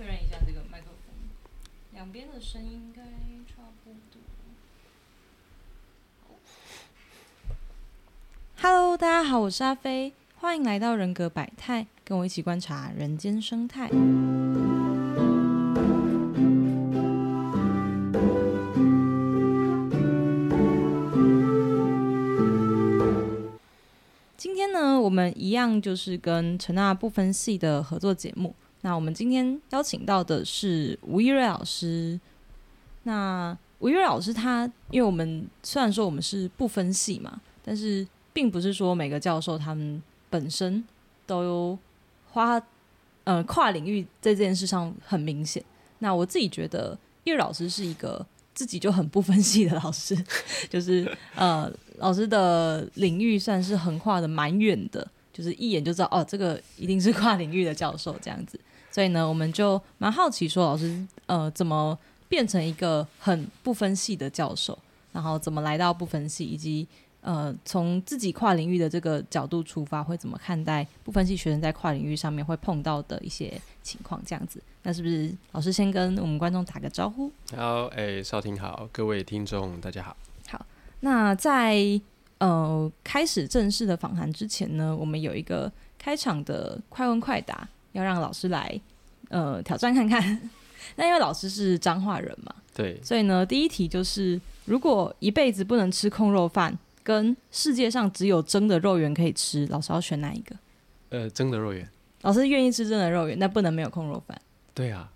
确认一下这个麦克风，两边的声音应该差不多。Hello，大家好，我是阿飞，欢迎来到人格百态，跟我一起观察人间生态。今天呢，我们一样就是跟陈娜不分系的合作节目。那我们今天邀请到的是吴一瑞老师。那吴一瑞老师他，因为我们虽然说我们是不分系嘛，但是并不是说每个教授他们本身都花呃跨领域在这件事上很明显。那我自己觉得，叶老师是一个自己就很不分系的 老师，就是呃老师的领域算是横跨的蛮远的，就是一眼就知道哦，这个一定是跨领域的教授这样子。所以呢，我们就蛮好奇说，老师呃怎么变成一个很不分系的教授，然后怎么来到不分系，以及呃从自己跨领域的这个角度出发，会怎么看待不分系学生在跨领域上面会碰到的一些情况？这样子，那是不是老师先跟我们观众打个招呼？好，哎，少廷好，各位听众大家好。好，那在呃开始正式的访谈之前呢，我们有一个开场的快问快答。要让老师来，呃，挑战看看。那因为老师是彰化人嘛，对，所以呢，第一题就是：如果一辈子不能吃空肉饭，跟世界上只有蒸的肉圆可以吃，老师要选哪一个？呃，蒸的肉圆。老师愿意吃蒸的肉圆，但不能没有空肉饭。对啊，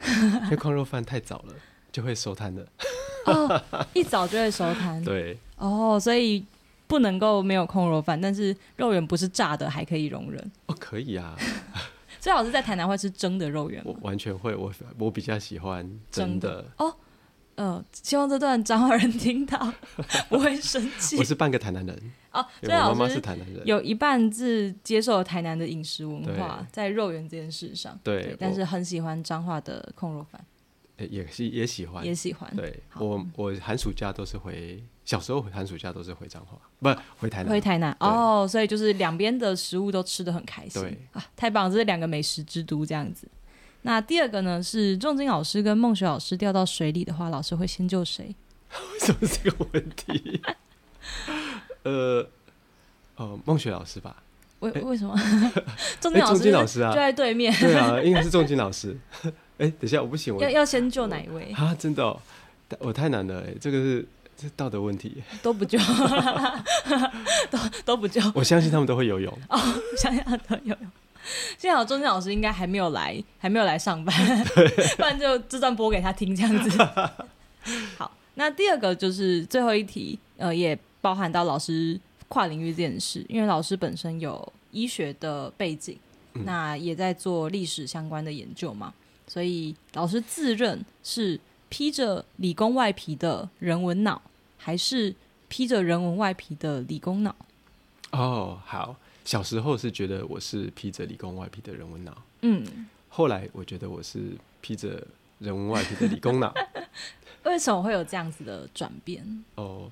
因为空肉饭太早了，就会收摊的。哦，一早就会收摊。对。哦，所以不能够没有空肉饭，但是肉圆不是炸的，还可以容忍。哦，可以啊。最好是在台南会吃蒸的肉圆我完全会，我我比较喜欢蒸的哦。呃，希望这段彰化人听到 不会生气。我是半个台南人哦，我妈妈是台南人，有一半是接受台南的饮食文化，在肉圆这件事上，对，但是很喜欢彰化的控肉饭。也是也喜欢，也喜欢。对我，我寒暑假都是回，小时候寒暑假都是回彰化，不回台南。回台南哦，所以就是两边的食物都吃的很开心。对啊，太棒，这是两个美食之都这样子。那第二个呢，是仲金老师跟孟雪老师掉到水里的话，老师会先救谁？为什么这个问题？呃，哦，孟雪老师吧？为为什么？仲金老师啊，就在对面。对啊，应该是仲金老师。哎，等一下，我不行，我要要先救哪一位啊？真的，我太难了，哎，这个是这道德问题，都不救，都都不救。我相信他们都会游泳哦，相信他都游泳。幸好钟健老师应该还没有来，还没有来上班，不然就这段播给他听这样子。好，那第二个就是最后一题，呃，也包含到老师跨领域这件事，因为老师本身有医学的背景，那也在做历史相关的研究嘛。所以老师自认是披着理工外皮的人文脑，还是披着人文外皮的理工脑？哦，好，小时候是觉得我是披着理工外皮的人文脑，嗯，后来我觉得我是披着人文外皮的理工脑。为什么会有这样子的转变？哦，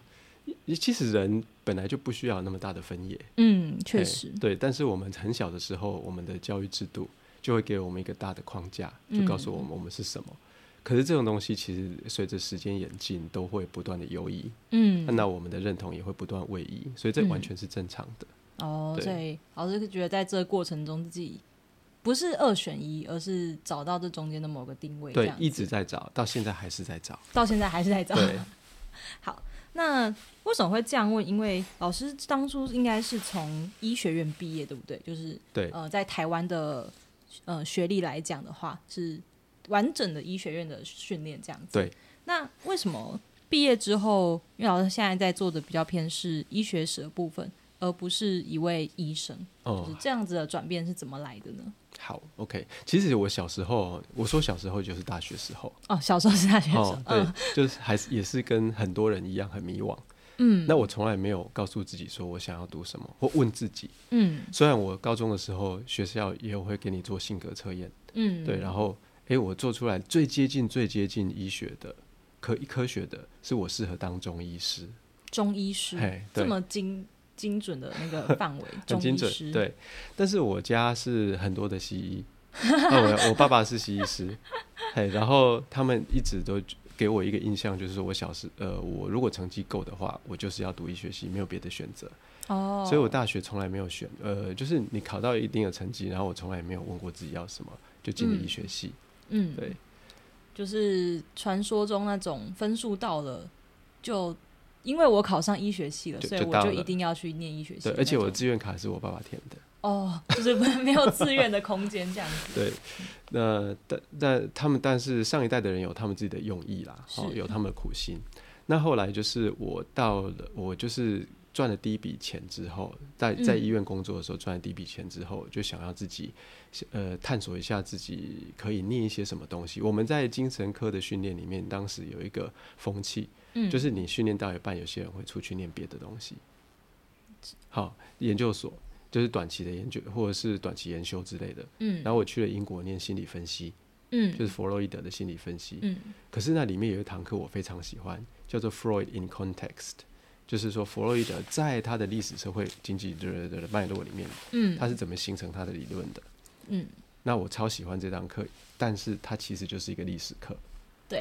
其实人本来就不需要那么大的分野，嗯，确实，对。但是我们很小的时候，我们的教育制度。就会给我们一个大的框架，就告诉我们我们是什么。可是这种东西其实随着时间演进，都会不断的优移。嗯，那我们的认同也会不断位移，所以这完全是正常的。哦，所以老师觉得在这个过程中，自己不是二选一，而是找到这中间的某个定位。对，一直在找，到现在还是在找，到现在还是在找。对，好，那为什么会这样问？因为老师当初应该是从医学院毕业，对不对？就是对，呃，在台湾的。呃，学历来讲的话，是完整的医学院的训练这样子。对。那为什么毕业之后，因为老师现在在做的比较偏是医学史的部分，而不是一位医生？哦。就是这样子的转变是怎么来的呢？好，OK。其实我小时候，我说小时候就是大学时候。哦，小时候是大学时候。对，就是还是也是跟很多人一样很迷惘。嗯，那我从来没有告诉自己说我想要读什么，或问自己。嗯，虽然我高中的时候学校也有会给你做性格测验。嗯，对，然后哎，我做出来最接近、最接近医学的科科学的，是我适合当中医师。中医师，这么精精准的那个 范围，很精准。对，但是我家是很多的西医，那我我爸爸是西医师，嘿，然后他们一直都给我一个印象，就是说我小时呃，我如果成绩够的话，我就是要读医学系，没有别的选择。哦，所以我大学从来没有选，呃，就是你考到一定的成绩，然后我从来也没有问过自己要什么，就进了医学系。嗯，对，就是传说中那种分数到了，就因为我考上医学系了，所以我就一定要去念医学系对，而且我的志愿卡是我爸爸填的。哦，就是没有自愿的空间这样子。对，那但但他们但是上一代的人有他们自己的用意啦，哦，有他们的苦心。那后来就是我到了，我就是赚了第一笔钱之后，在在嗯医院工作的时候赚了第一笔钱之后，就想要自己呃探索一下自己可以念一些什么东西。我们在精神科的训练里面，当时有一个风气，嗯，就是你训练到一半，有些人会出去念别的东西。好，研究所就是短期的研究或者是短期研修之类的。嗯，然后我去了英国念心理分析，嗯，就是弗洛伊德的心理分析。嗯可是那里面有一堂课我非常喜欢，叫做 Freud in Context，就是说弗洛伊德在他的历史社会经济的的脉络里面，嗯，他是怎么形成他的理论的。嗯，那我超喜欢这堂课，但是它其实就是一个历史课，对，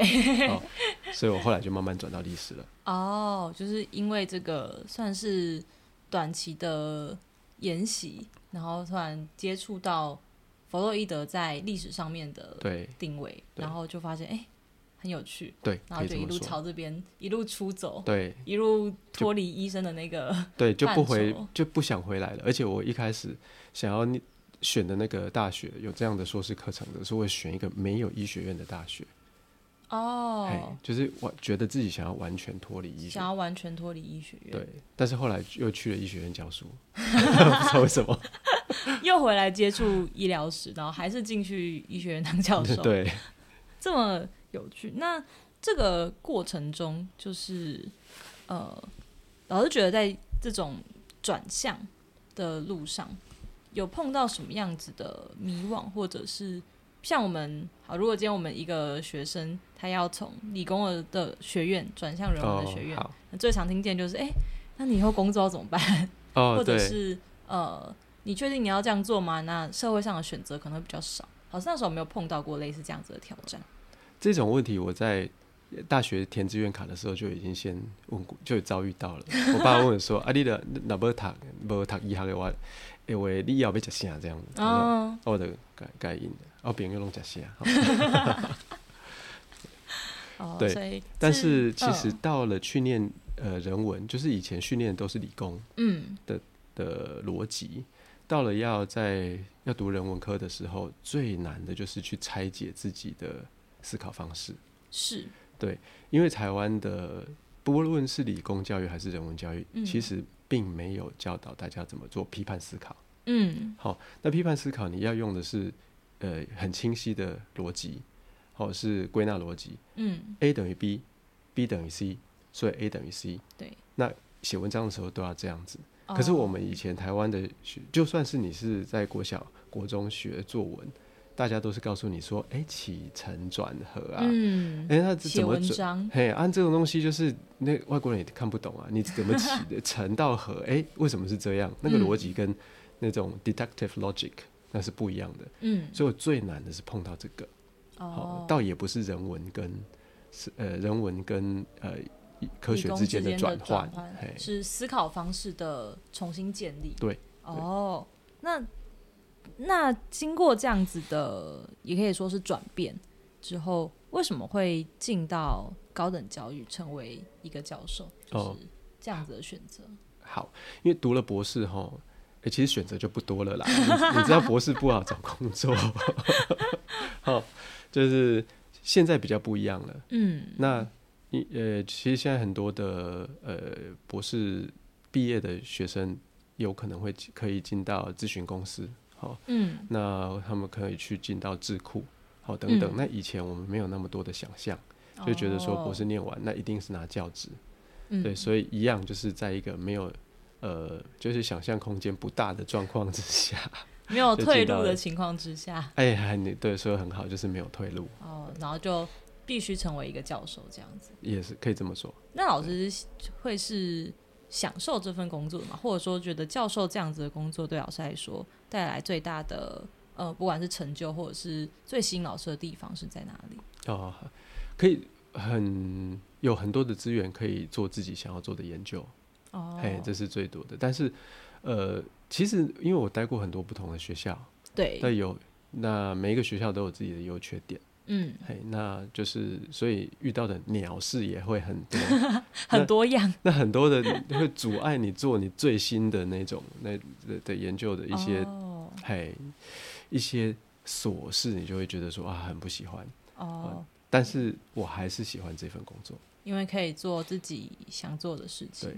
哦，所以我后来就慢慢转到历史了。哦，就是因为这个算是短期的研习，然后突然接触到弗洛伊德在历史上面的对定位，然后就发现哎、很有趣，对，然后就一路。朝这边一路出走，对一路脱离医生的那个，对，就不回就不想回来了。而且我一开始想要念选的那个大学有这样的硕士课程的，是会选一个没有医学院的大学。嘿哦，，就是我觉得自己想要完全脱离医学想，要完全脱离医学院，对，但是后来又去了医学院教书，不知道为什么，又回来接触医疗史，然后还是进去医学院当教授，对，这么有趣。那这个过程中，就是呃，老师觉得在这种转向的路上，有碰到什么样子的迷惘，或者是像我们好，如果今天我们一个学生他要从理工的的学院转向人文的学院，最常听见就是，哎、那你以后工作要怎么办？哦，或者，是呃，你确定你要这样做吗？那社会上的选择可能会比较少。好像那时候没有碰到过类似这样子的挑战？这种问题我在大学填志愿卡的时候就已经先问过，就遭遇到了。我爸问我说：“啊，你的那无读无读医学的话，因为你以后要吃啥这样子？”哦，我就改改应的，我朋友拢吃啥。哦，对所以但是其实嗯到了去念呃人文，就是以前训练都是理工，嗯的的逻辑，到了要在要读人文科的时候，最难的就是去拆解自己的思考方式，是对因为台湾的不论是理工教育还是人文教育，嗯其实并没有教导大家怎么做批判思考。嗯好，那批判思考你要用的是呃很清晰的逻辑，或是归纳逻辑嗯，A 等于 B，B 等于 C，所以 A 等于 C。对。那写文章的时候都要这样子。哦可是我们以前台湾的学，就算是你是在国小、国中学作文，大家都是告诉你说，哎、起承转合啊，嗯哎、那怎么转？嘿，按、这种东西就是那外国人也看不懂啊，你怎么起的承到合？哎、为什么是这样？那个嗯逻辑跟那种 deductive logic 那是不一样的。嗯所以我最难的是碰到这个，哦，倒也不是人文跟是呃人文跟呃科学之间的转转换，嘿，是思考方式的重新建立。对，哦，那那经过这样子的，也可以说是转变之后，为什么会进到高等教育，成为一个教授？就哦是这样子的选择。好，因为读了博士哈，哎、其实选择就不多了啦。你你知道博士不好找工作，好，就是现在比较不一样了。嗯，那你呃，其实现在很多的呃博士毕业的学生，有可能会可以进到咨询公司，好，嗯那他们可以去进到智库，好等等。嗯那以前我们没有那么多的想象，就觉得说博士哦念完，那一定是拿教职。嗯对，所以一样就是在一个没有呃，就是想象空间不大的状况之下，没有退路的情况之下，哎呀，你对说的很好，就是没有退路，哦，然后就必须成为一个教授这样子。也是可以这么说。那老师会是享受这份工作的吗？或者说觉得教授这样子的工作对老师来说带来最大的呃，不管是成就或者是最吸引老师的地方是在哪里？哦，可以很有很多的资源可以做自己想要做的研究，哦，嘿，这是最多的。但是，呃，其实因为我待过很多不同的学校，对，但有那每一个学校都有自己的优缺点，嗯，嘿，那就是所以遇到的鸟事也会很多，很多样，那很多的会阻碍你做你最新的那种那的的研究的一些，哦，嘿，一些琐事，你就会觉得说啊很不喜欢，哦，但是我还是喜欢这份工作，因为可以做自己想做的事情对。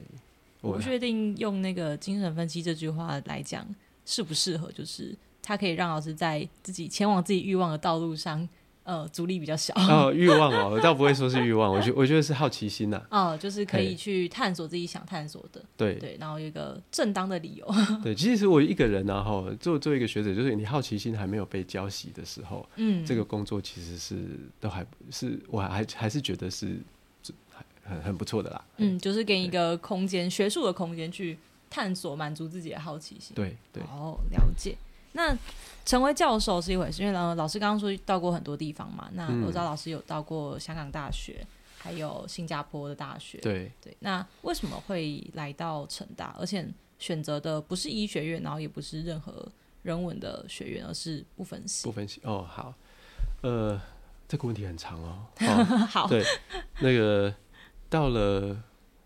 我不确定用那个精神分析这句话来讲适不适合，就是它可以让老师在自己前往自己欲望的道路上，呃，阻力比较小。哦，欲望哦，我倒不会说是欲望，我觉我觉得是好奇心呐、哦，就是可以去探索自己想探索的，对对，然后有一个正当的理由。对，其实我一个人然、啊，哈，做做一个学者，就是你好奇心还没有被浇熄的时候，嗯，这个工作其实是都还是我还还是觉得是很很不错的啦。嗯，就是给你一个空间，学术的空间去探索，满足自己的好奇心。对对，哦，了解。那成为教授是一回事，因为呃，老师刚刚说到过很多地方嘛。那嗯我知道老师有到过香港大学，还有新加坡的大学。对，对，那为什么会来到成大，而且选择的不是医学院，然后也不是任何人文的学院，而是不分析不？分析哦，好，呃，这个问题很长哦。哦好，对，那个到了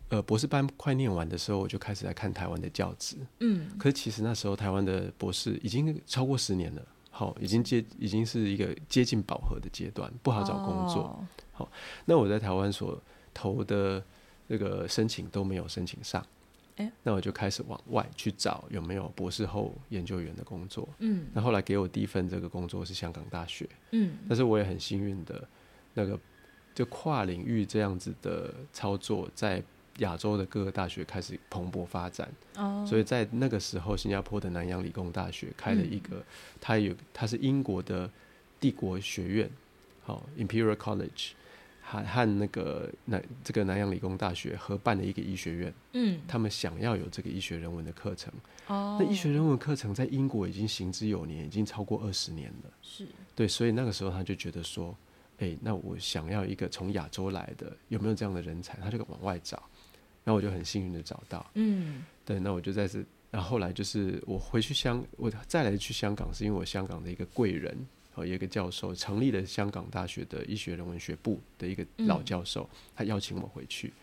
呃博士班快念完的时候，我就开始来看台湾的教职。嗯，可是其实那时候台湾的博士已经超过十年了，好，已经接已经是一个接近饱和的阶段，不好找工作。哦那我在台湾所投的那个申请都没有申请上，诶那我就开始往外去找有没有博士后研究员的工作。嗯那后来给我第一份这个工作是香港大学，嗯但是我也很幸运的，那个就跨领域这样子的操作，在亚洲的各个大学开始蓬勃发展。哦，所以在那个时候，新加坡的南洋理工大学开了一个，它有它是英国的帝国学院，好、Imperial College，还和那个南这个南洋理工大学合办的一个医学院，嗯他们想要有这个医学人文的课程。哦，那医学人文课程在英国已经行之有年，已经超过二十年了。是对，所以那个时候他就觉得说，哎、那我想要一个从亚洲来的，有没有这样的人才？他就往外找，然后我就很幸运的找到。嗯对，那我就在这，然后后来就是我回去香，我再来去香港，是因为我香港的一个贵人，哦，有一个教授成立了香港大学的医学人文学部的一个老嗯教授，他邀请我回去。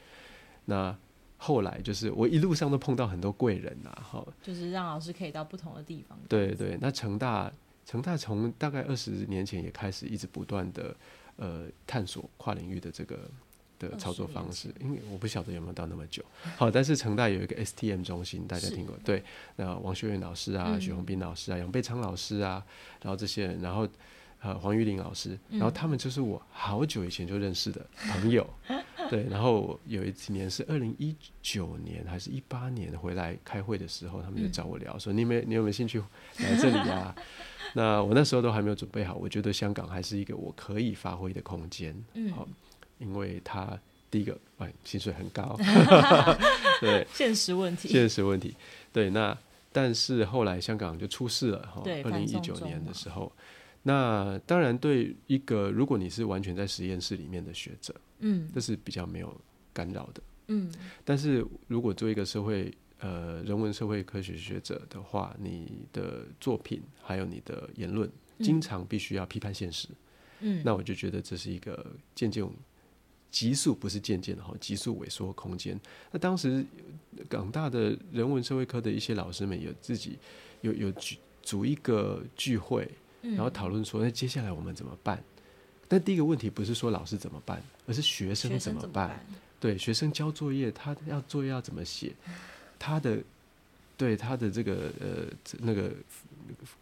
那后来就是我一路上都碰到很多贵人啊，哈，就是让老师可以到不同的地方。对对，那成大成大从大概二十年前也开始一直不断的呃探索跨领域的这个的操作方式，因为我不晓得有没有到那么久。好，但是成大有一个 STM 中心，大家听过？对，那王学元老师啊，嗯许宏斌老师啊，杨贝昌老师啊，然后这些人，然后呃黄玉玲老师，然后嗯他们就是我好久以前就认识的朋友。对，然后有一年是二零一九年还是一八年回来开会的时候，他们就嗯找我聊，说你有没有你有没有兴趣来这里啊？那我那时候都还没有准备好，我觉得香港还是一个我可以发挥的空间，嗯好，因为他第一个，哎，薪水很高，对，现实问题。现实问题，对，那但是后来香港就出事了哈，对二零一九年的时候，那当然对一个如果你是完全在实验室里面的学者，嗯。这是比较没有干扰的。嗯。但是如果做一个社会呃人文社会科学学者的话，你的作品还有你的言论，经常必须要批判现实。嗯，那我就觉得这是一个渐渐急速，不是渐渐的哈，急速萎缩空间。那当时港大的人文社会科的一些老师们有自己有有组组一个聚会，然然后讨论说，那接下来我们怎么办？但第一个问题不是说老师怎么办，而是学生怎么生怎么办？？对，学生交作业，他要作业要怎么写？他的对他的这个呃那个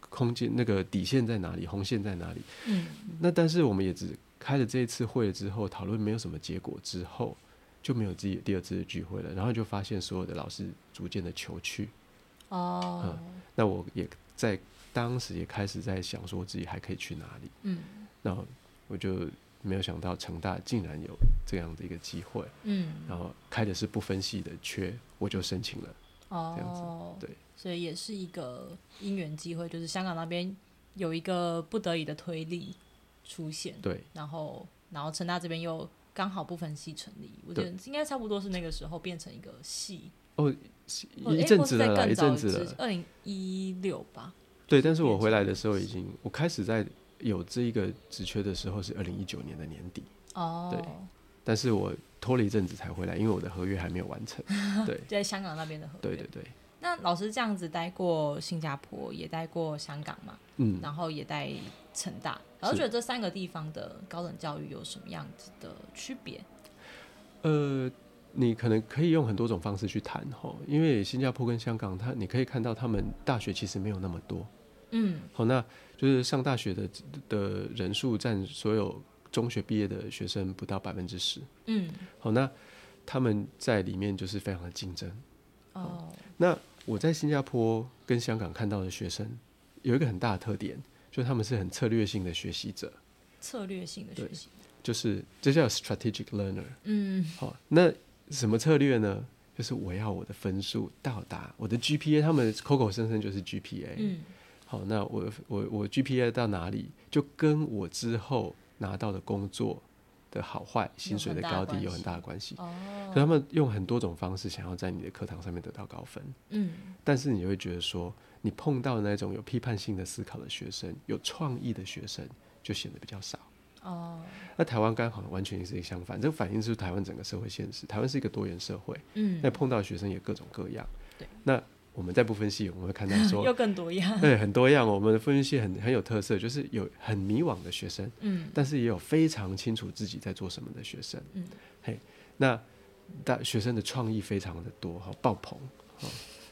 空间那个底线在哪里？红线在哪里？嗯那但是我们也只开了这一次会了之后，讨论没有什么结果之后，就没有自己第二次的聚会了。然后就发现所有的老师逐渐的求去。哦那我也在当时也开始在想说自己还可以去哪里。嗯那我就没有想到成大竟然有这样的一个机会，嗯然后开的是不分系的缺，我就申请了。哦这样子哦，对，所以也是一个因缘机会，就是香港那边有一个不得已的推力出现，对，然后然后成大这边又刚好不分系成立，我觉得应该差不多是那个时候变成一个系，哦，一阵子了一阵子了。二零一六吧。对，但是我回来的时候已经，我开始在有这一个职缺的时候是二零一九年的年底，哦，对但是我拖了一阵子才回来，因为我的合约还没有完成。对，在香港那边的合约。对对对，那老师这样子待过新加坡，也待过香港嘛，嗯，然后也待成大，老师觉得这三个地方的高等教育有什么样子的区别？呃，你可能可以用很多种方式去谈哈，因为新加坡跟香港，它你可以看到他们大学其实没有那么多。嗯好，那就是上大学的的人数占所有中学毕业的学生不到百分之十。嗯，好，那他们在里面就是非常的竞争。哦，那我在新加坡跟香港看到的学生有一个很大的特点，就是他们是很策略性的学习者，策略性的学习。就是这叫 strategic learner。嗯好，那什么策略呢？就是我要我的分数到达我的 GPA，他们口口声声就是 GPA。嗯好，那我我我 GPA 到哪里，就跟我之后拿到的工作的好坏、薪水的高低有很大的关系。哦所以他们用很多种方式想要在你的课堂上面得到高分，嗯但是你会觉得说，你碰到那种有批判性的思考的学生、有创意的学生，就显得比较少。哦那台湾刚好完全是一个相反，这个反映出台湾整个社会现实。台湾是一个多元社会，嗯那碰到的学生也各种各样。对，那我们在不分析，我们会看到 说，又更多样。对，很多样。我们的分析很很有特色，就是有很迷惘的学生，嗯但是也有非常清楚自己在做什么的学生。嗯，嘿，那大学生的创意非常的多哈，爆棚哈。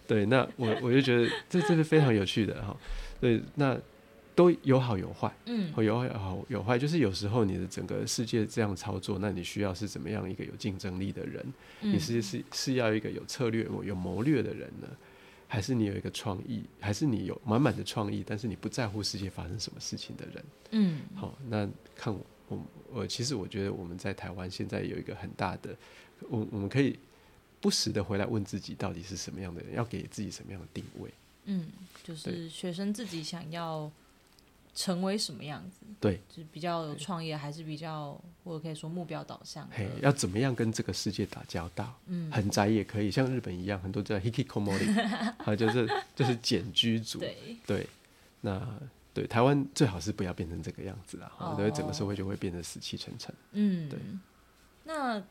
对，那我我就觉得这这是非常有趣的哈。对，那都有好有坏，嗯有好有坏，就是有时候你的整个世界这样操作，那你需要是怎么样一个有竞争力的人？嗯你是是是要一个有策略、有谋略的人呢，还是你有一个创意，还是你有满满的创意，但是你不在乎世界发生什么事情的人？嗯好，那看我我我其实我觉得我们在台湾现在有一个很大的，我我们可以不时的回来问自己，到底是什么样的人，要给自己什么样的定位？嗯，就是学生自己想要成为什么样子？对，就是比较有创业，还是比较或者可以说目标导向的？嘿，要怎么样跟这个世界打交道？嗯，很宅也可以，像日本一样，很多叫 hikikomori，啊，就是就是简居族，对，对，那对台湾最好是不要变成这个样子啊，哦因为整个社会就会变得死气沉沉。嗯，对。那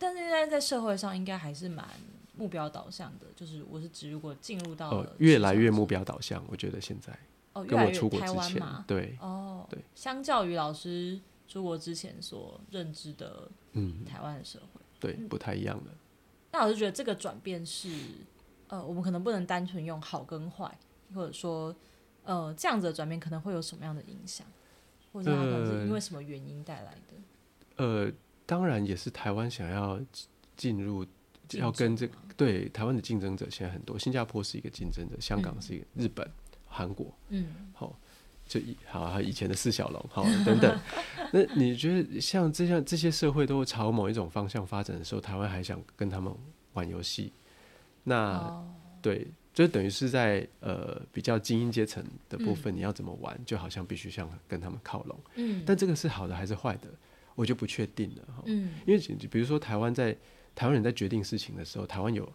但是现在在社会上应该还是蛮目标导向的，就是我是指如果进入到哦，越来越目标导向，我觉得现在哦，越跟我来越台出国之前湾嘛，，对哦，对，相较于老师出国之前所认知的嗯，台湾的社会，对，不太一样的。那老师觉得这个转变是，呃，我们可能不能单纯用好跟坏，或者说，呃，这样子的转变可能会有什么样的影响，或者它可能是因为什么原因带来的？呃，当然也是台湾想要进进入，要跟这对台湾的竞争者现在很多，新加坡是一个竞争者，香港嗯是一个，日本、韩国，嗯好、就以好以前的四小龙，好、等等。那你觉得像这样这些社会都朝某一种方向发展的时候，台湾还想跟他们玩游戏？那、哦，对，就等于是在呃比较精英阶层的部分，你要怎么玩，就好像必须像跟他们靠拢。嗯，但这个是好的还是坏的，我就不确定了哈。嗯因为比如说台湾在台湾人在决定事情的时候，台湾有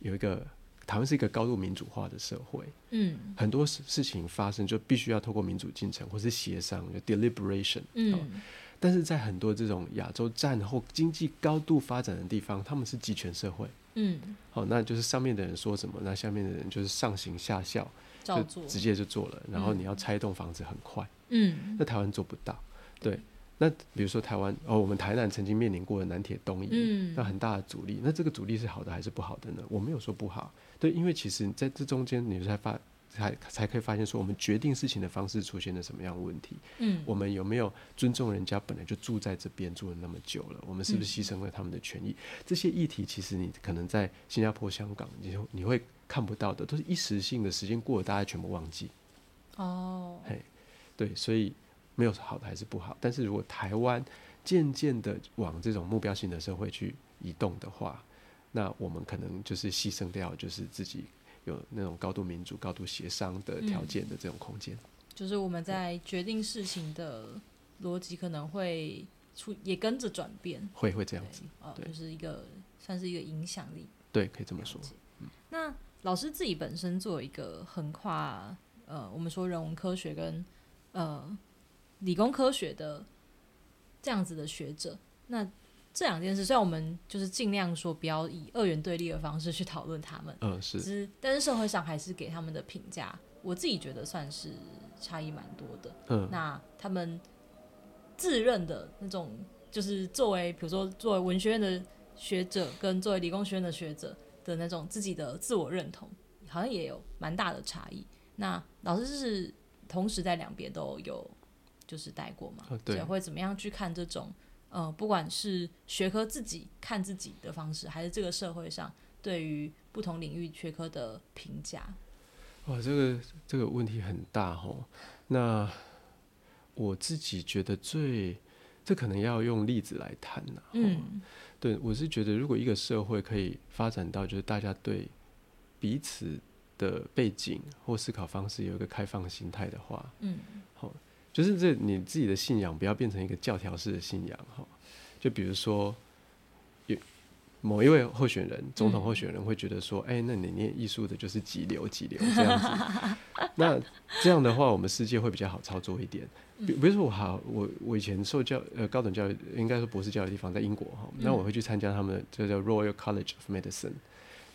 有一个台湾是一个高度民主化的社会，嗯很多事事情发生就必须要透过民主进程或是协商，就 deliberation。嗯但是在很多这种亚洲战后经济高度发展的地方，他们是集权社会。嗯，好，那就是上面的人说什么，那下面的人就是上行下效，就照做，直接就做了。然后嗯你要拆一栋房子很快，嗯那台湾做不到。对，那比如说台湾哦，我们台南曾经面临过的南铁东移，嗯那很大的阻力。那这个阻力是好的还是不好的呢？我没有说不好，对，因为其实在这中间，你才发才才可以发现说，我们决定事情的方式出现了什么样的问题。嗯，我们有没有尊重人家本来就住在这边住了那么久了？我们是不是嗯牺牲了他们的权益？这些议题其实你可能在新加坡、香港，你就你会看不到的，都是一时性的，时间过了，大家全部忘记。哦，嘿，对，所以没有好的还是不好。但是如果台湾渐渐的往这种目标性的社会去移动的话，那我们可能就是牺牲掉，就是自己有那种高度民主、高度协商的条件的这种空间。就是我们在决定事情的逻辑可能会出也跟着转变，会会这样子，呃，就是一个算是一个影响力。对，可以这么说。那老师自己本身作为一个横跨呃，我们说人文科学跟呃理工科学的这样子的学者，那这两件事，虽然我们就是尽量说不要以二元对立的方式去讨论他们，嗯，是是但是社会上还是给他们的评价，我自己觉得算是差异蛮多的。嗯那他们自认的那种，就是作为比如说作为文学院的学者，跟作为理工学院的学者的那种自己的自我认同，好像也有蛮大的差异。那老师是同时在两边都有就是待过嘛，哦对会怎么样去看这种呃，不管是学科自己看自己的方式，还是这个社会上对于不同领域学科的评价？哇，这个这个问题很大哦。那我自己觉得最，这可能要用例子来谈呐、吼嗯对我是觉得，如果一个社会可以发展到，就是大家对彼此的背景或思考方式有一个开放心态的话，嗯就是这你自己的信仰不要变成一个教条式的信仰哈。就比如说，有某一位候选人，总统候选人会觉得说，哎、那你念艺术的就是几流几流这样子。那这样的话，我们世界会比较好操作一点。比比如说我好，我我以前受教呃高等教育，应该说博士教育的地方在英国哈，那我会去参加他们的这叫 Royal College of Medicine。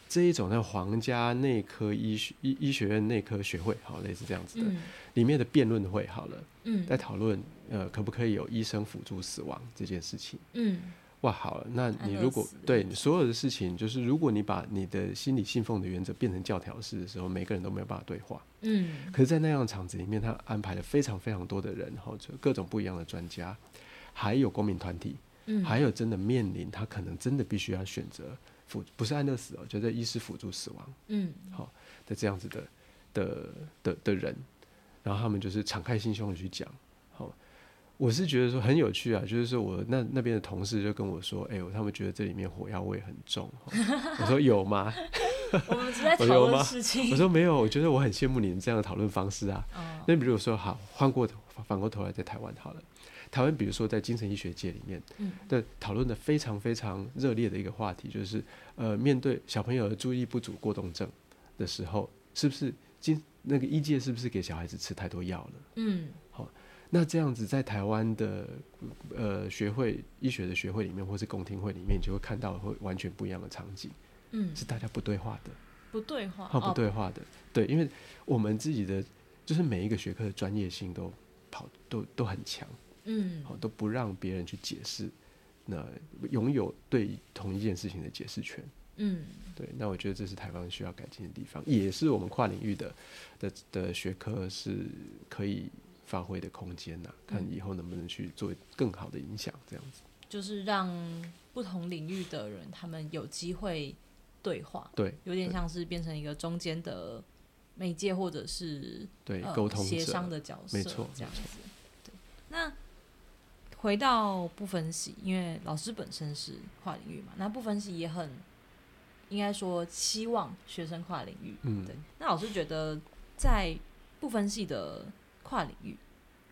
这一种那皇家内科医学医医学院内科学会，好类似这样子的，嗯里面的辩论会好了，嗯。在讨论呃可不可以有医生辅助死亡这件事情。嗯。哇，好了，那你如果对所有的事情，就是如果你把你的心理信奉的原则变成教条式的时候，每个人都没有办法对话。嗯。可是，在那样的场子里面，他安排了非常非常多的人，哈，就各种不一样的专家，还有公民团体，嗯，还有真的面临他可能真的必须要选择辅，不是安乐死哦，就在医师辅助死亡嗯。好的这样子的的的的人，然后他们就是敞开心胸的去讲，好。我是觉得说很有趣啊，就是说我那那边的同事就跟我说，哎、呦，他们觉得这里面火药味很重。我说有吗？我们只在 讨论事情。我说没有，我觉得我很羡慕你们这样的讨论方式啊。哦，那比如说，好，换过头反过头来，在台湾好了，台湾比如说在精神医学界里面嗯的讨论的非常非常热烈的一个话题，就是呃，面对小朋友的注意不足过动症的时候，是不是精那个医界是不是给小孩子吃太多药了？嗯好那这样子在台湾的呃学会医学的学会里面，或是公听会里面，你就会看到会完全不一样的场景，嗯，是大家不对话的。不对话，哦，不哦，对话的，对，因为我们自己的就是每一个学科的专业性都跑都都很强，嗯好、都不让别人去解释，那拥有对同一件事情的解释权。嗯对，那我觉得这是台湾需要改进的地方，也是我们跨领域的的的学科是可以发挥的空间呐、看嗯以后能不能去做更好的影响，这样子。就是让不同领域的人他们有机会对话，对，有点像是变成一个中间的媒介或者是对呃沟通协商的角色，没错这样子。对，那回到不分析，因为老师本身是跨领域嘛，那不分析也很应该说期望学生跨领域。嗯对，那老师觉得在不分系的跨领域，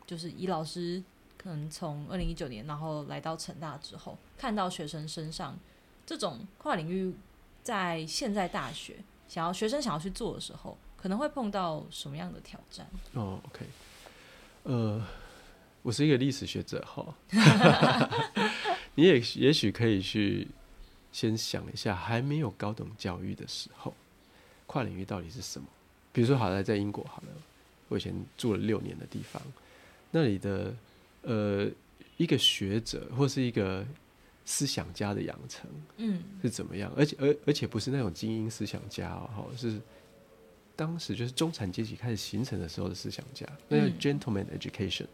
就是以老师可能从二零一九年然后来到成大之后，看到学生身上这种跨领域在现在大学想要学生想要去做的时候，可能会碰到什么样的挑战？哦，OK，呃，我是一个历史学者哈，你也也许可以去先想一下，还没有高等教育的时候，跨领域到底是什么？比如说，好了，在英国好了，我以前住了六年的地方，那里的呃一个学者或是一个思想家的养成嗯是怎么样？而且而而且不是那种精英思想家哦，哈是当时就是中产阶级开始形成的时候的思想家，那 gentleman education。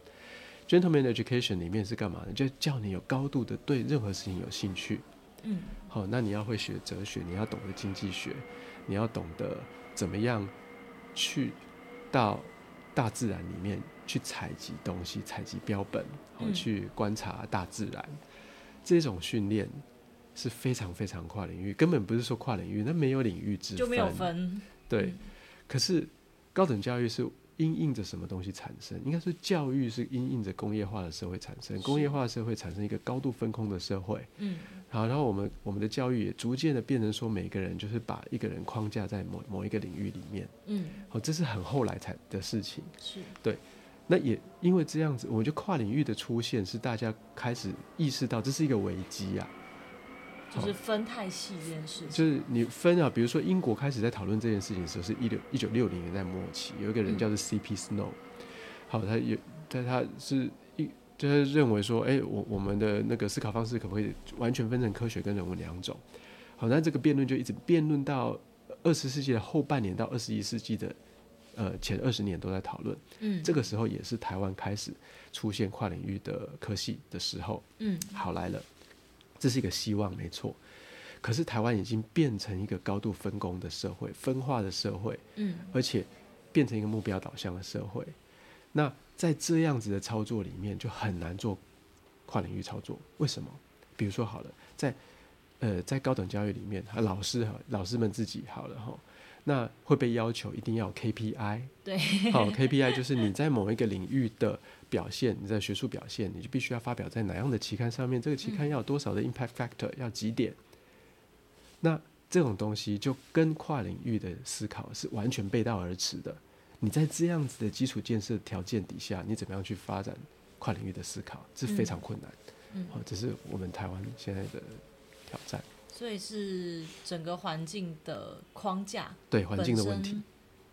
gentleman education 里面是干嘛呢？就叫你有高度的对任何事情有兴趣。嗯好，那你要会学哲学，你要懂得经济学，你要懂得怎么样去到大自然里面去采集东西，采集标本，好、嗯去观察大自然。这种训练是非常非常跨领域，根本不是说跨领域，那没有领域之分，就没有分对。嗯可是高等教育是因应着什么东西产生？应该是教育是因应着工业化的社会产生，工业化的社会产生一个高度分工的社会。嗯，好，然后我们我们的教育也逐渐的变成说，每个人就是把一个人框架在某某一个领域里面。嗯，好，这是很后来才的事情。是对，那也因为这样子，我觉得跨领域的出现是大家开始意识到这是一个危机啊。就是分太细这件事情。就是你分啊，比如说英国开始在讨论这件事情的时候，是一六一九六零年代末期，有一个人嗯叫做 C.P. Snow，好，他有，但他是一，就是认为说，哎、我我们的那个思考方式可不可以完全分成科学跟人文两种？好，那这个辩论就一直辩论到二十世纪的后半年到二十一世纪的呃前二十年都在讨论，嗯，这个时候也是台湾开始出现跨领域的科系的时候。嗯好来了，这是一个希望，没错。可是台湾已经变成一个高度分工的社会、分化的社会，嗯而且变成一个目标导向的社会。那在这样子的操作里面，就很难做跨领域操作。为什么？比如说好了，在呃在高等教育里面，啊老师哈老师们自己好了哈，那会被要求一定要 KPI，对，好，KPI 就是你在某一个领域的表现，你在学术表现，你就必须要发表在哪样的期刊上面，这个期刊要有多少的 impact factor，要几点。那这种东西就跟跨领域的思考是完全背道而驰的。你在这样子的基础建设条件底下，你怎么样去发展跨领域的思考，是非常困难。嗯好，这是我们台湾现在的挑战，所以是整个环境的框架对环境的问题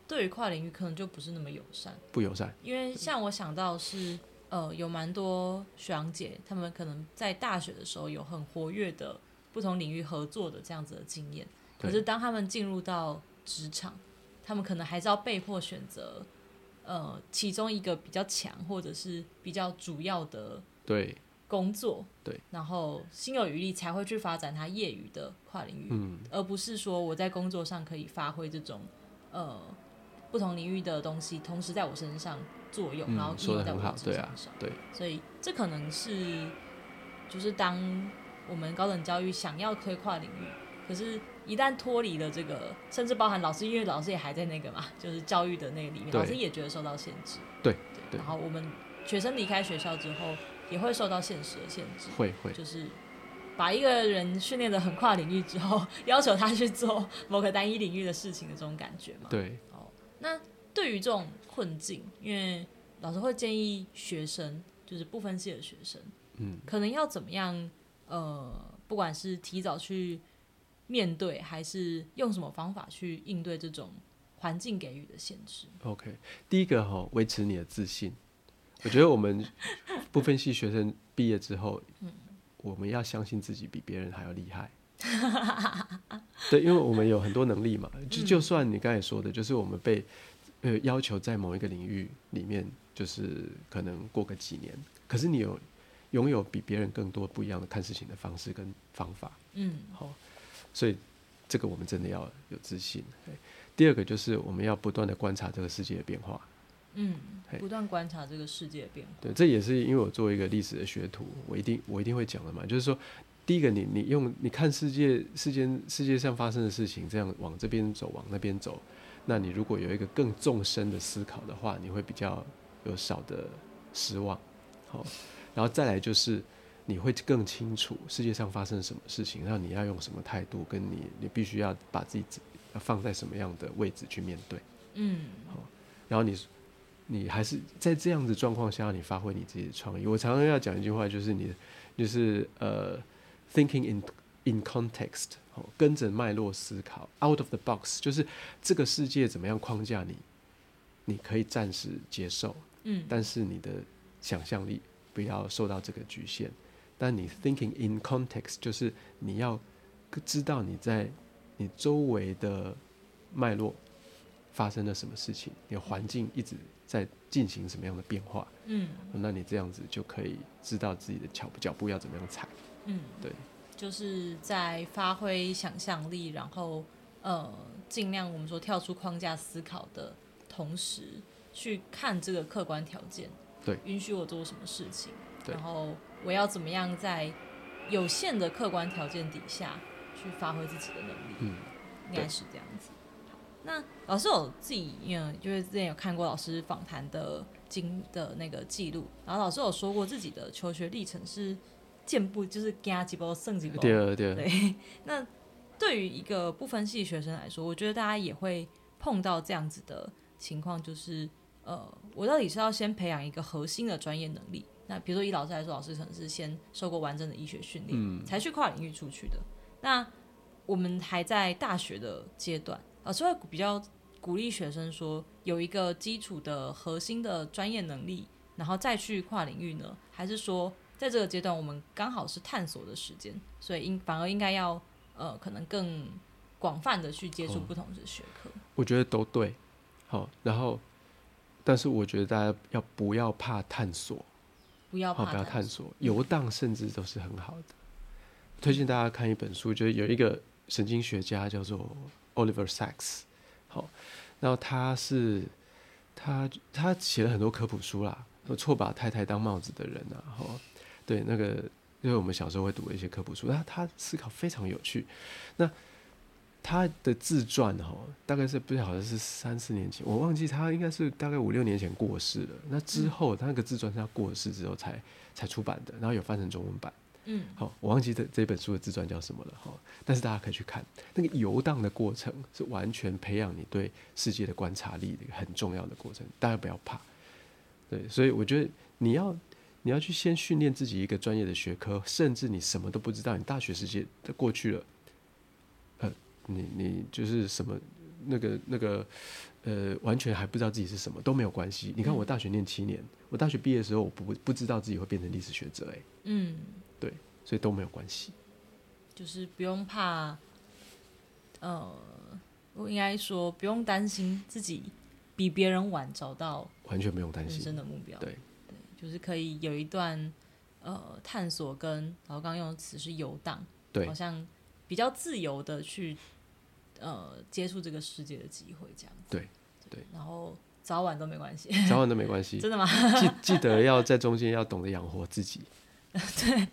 对于跨领域可能就不是那么友善。不友善。因为像我想到是，呃，有蛮多学长姐，他们可能在大学的时候有很活跃的不同领域合作的这样子的经验，可是当他们进入到职场，他们可能还是要被迫选择，呃，其中一个比较强或者是比较主要的对，工作，对，然后心有余力才会去发展他业余的跨领域，嗯，而不是说我在工作上可以发挥这种呃不同领域的东西，同时在我身上作用，嗯然后应用在我的职好对啊场上。对，所以这可能是就是当我们高等教育想要推跨领域，可是一旦脱离了这个，甚至包含老师，因为老师也还在那个嘛，就是教育的那个里面，老师也觉得受到限制。对对然后我们学生离开学校之后，也会受到现实的限制。会会，就是把一个人训练的很跨领域之后，要求他去做某个单一领域的事情的这种感觉嘛。对，哦，那对于这种困境，因为老师会建议学生，就是不分系的学生，嗯，可能要怎么样？呃，不管是提早去面对，还是用什么方法去应对这种环境给予的限制？OK，第一个哈、维持你的自信。我觉得我们不分析学生毕业之后，我们要相信自己比别人还要厉害。对，因为我们有很多能力嘛，就就算你刚才说的，就是我们被呃要求在某一个领域里面，就是可能过个几年，可是你有拥有比别人更多不一样的看事情的方式跟方法。嗯好，所以这个我们真的要有自信。嘿第二个就是我们要不断的观察这个世界的变化。嗯，不断观察这个世界的变化。对，这也是因为我作为一个历史的学徒，我一定我一定会讲的嘛，就是说，第一个你你用你看世界世间世界上发生的事情，这样往这边走，往那边走，那你如果有一个更纵深的思考的话，你会比较有少的失望。好，然后再来就是你会更清楚世界上发生什么事情，然后你要用什么态度，跟你你必须要把自己放在什么样的位置去面对。嗯好然后你你还是在这样子状况下，你发挥你自己的创意。我常常要讲一句话，就是你就是呃，thinking in in context，哦，跟着脉络思考，out of the box，就是这个世界怎么样框架你，你可以暂时接受，嗯但是你的想象力不要受到这个局限。但你 thinking in context，就是你要知道你在你周围的脉络发生了什么事情，你的环境一直在进行什么样的变化，嗯。那你这样子就可以知道自己的脚脚步要怎么样踩。嗯，对，就是在发挥想象力，然后呃，尽量我们说跳出框架思考的同时，去看这个客观条件，对，允许我做什么事情，对。然后我要怎么样在有限的客观条件底下去发挥自己的能力，嗯，应该是这样子。那老师有自己，嗯，就是之前有看过老师访谈的经的那个记录，然后老师有说过自己的求学历程是见不就是加几包剩几包。对对，那对于一个不分系学生来说，我觉得大家也会碰到这样子的情况，就是呃，我到底是要先培养一个核心的专业能力？那比如说以老师来说，老师可能是先受过完整的医学训练，嗯才去跨领域出去的。那我们还在大学的阶段，老师会比较鼓励学生说，有一个基础的核心的专业能力，然后再去跨领域呢？还是说，在这个阶段我们刚好是探索的时间，所以应反而应该要呃，可能更广泛的去接触哦不同的学科？我觉得都对。好，然后，但是我觉得大家要不要怕探索？好，不要怕不要探索，游荡甚至都是很好的。推荐大家看一本书，就是有一个神经学家叫做 Oliver Sacks，好，然后他是他他写了很多科普书啦，有错把太太当帽子的人啊，哈，对，那个因为我们小时候会读的一些科普书，那他思考非常有趣。那他的自传哈，大概是不晓得是三四年前，我忘记他应该是大概五六年前过世了。那之后他那个自传是他过世之后才才出版的，然后有翻成中文版。嗯好，我忘记这这本书的自传叫什么了哈，但是大家可以去看那个游荡的过程，是完全培养你对世界的观察力的一个很重要的过程，大家不要怕。对，所以我觉得你要你要去先训练自己一个专业的学科，甚至你什么都不知道，你大学时间都过去了，呃，你你就是什么那个那个呃，完全还不知道自己是什么都没有关系。你看我大学念七年，我大学毕业的时候，我不不知道自己会变成历史学者、欸，嗯，对所以都没有关系。就是不用怕，呃，我应该说不用担心自己比别人晚找到完全不用担心人心。生的目标。对对，就是可以有一段呃探索跟，然后刚刚用的词是游荡，对好像比较自由的去呃接触这个世界的机会，这样子。对对，然后早晚都没关系，早晚都没关系，真的吗？记记得要在中间要懂得养活自己。对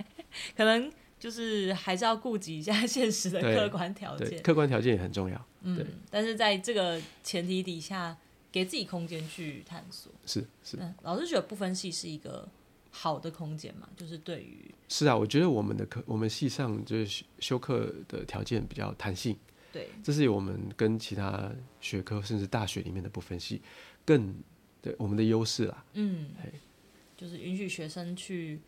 可能就是还是要顾及一下现实的客观条，件。客观条件也很重要。对嗯，但是在这个前提底下，给自己空间去探索。是是嗯，老师觉得不分系是一个好的空间嘛？就是对于是啊，我觉得我们的课，我们系上就是修修课的条件比较弹性，对。这是我们跟其他学科甚至大学里面的不分系更对我们的优势啦。嗯。嘿，就是允许学生去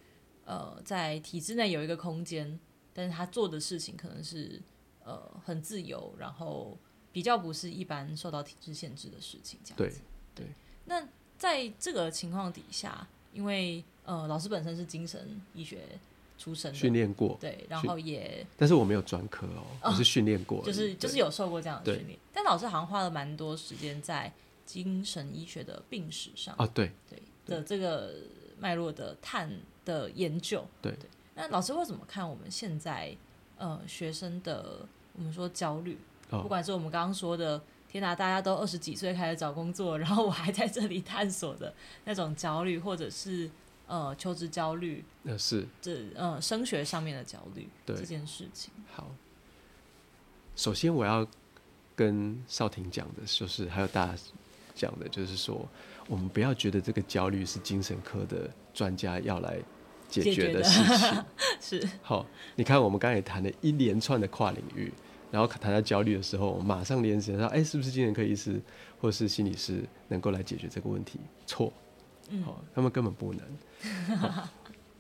呃在体制内有一个空间，但是他做的事情可能是呃很自由，然后比较不是一般受到体制限制的事情，这样对子。对。那在这个情况底下，因为呃老师本身是精神医学出身，训练过，对，然后也但是我没有专科哦，我是训练过，就是就是有受过这样的训练，但老师好像花了蛮多时间在精神医学的病史上，啊，对。对的这个脉络的探的研究。对。对。那老师会怎么看我们现在呃学生的我们说焦虑？不哦，管是我们刚刚说的，天哪，大家都二十几岁开始找工作，然后我还在这里探索的那种焦虑，或者是呃求职焦虑，那是这呃升学上面的焦虑对这件事情。好。首先我要跟少婷讲的，就是还有大家讲的，就是说，我们不要觉得这个焦虑是精神科的专家要来解决的的事情。是，好，你看我们刚才也谈了一连串的跨领域，然后谈到焦虑的时候，我马上联想到，哎、是不是精神科医师或是心理师能够来解决这个问题？错，他们根本不能。好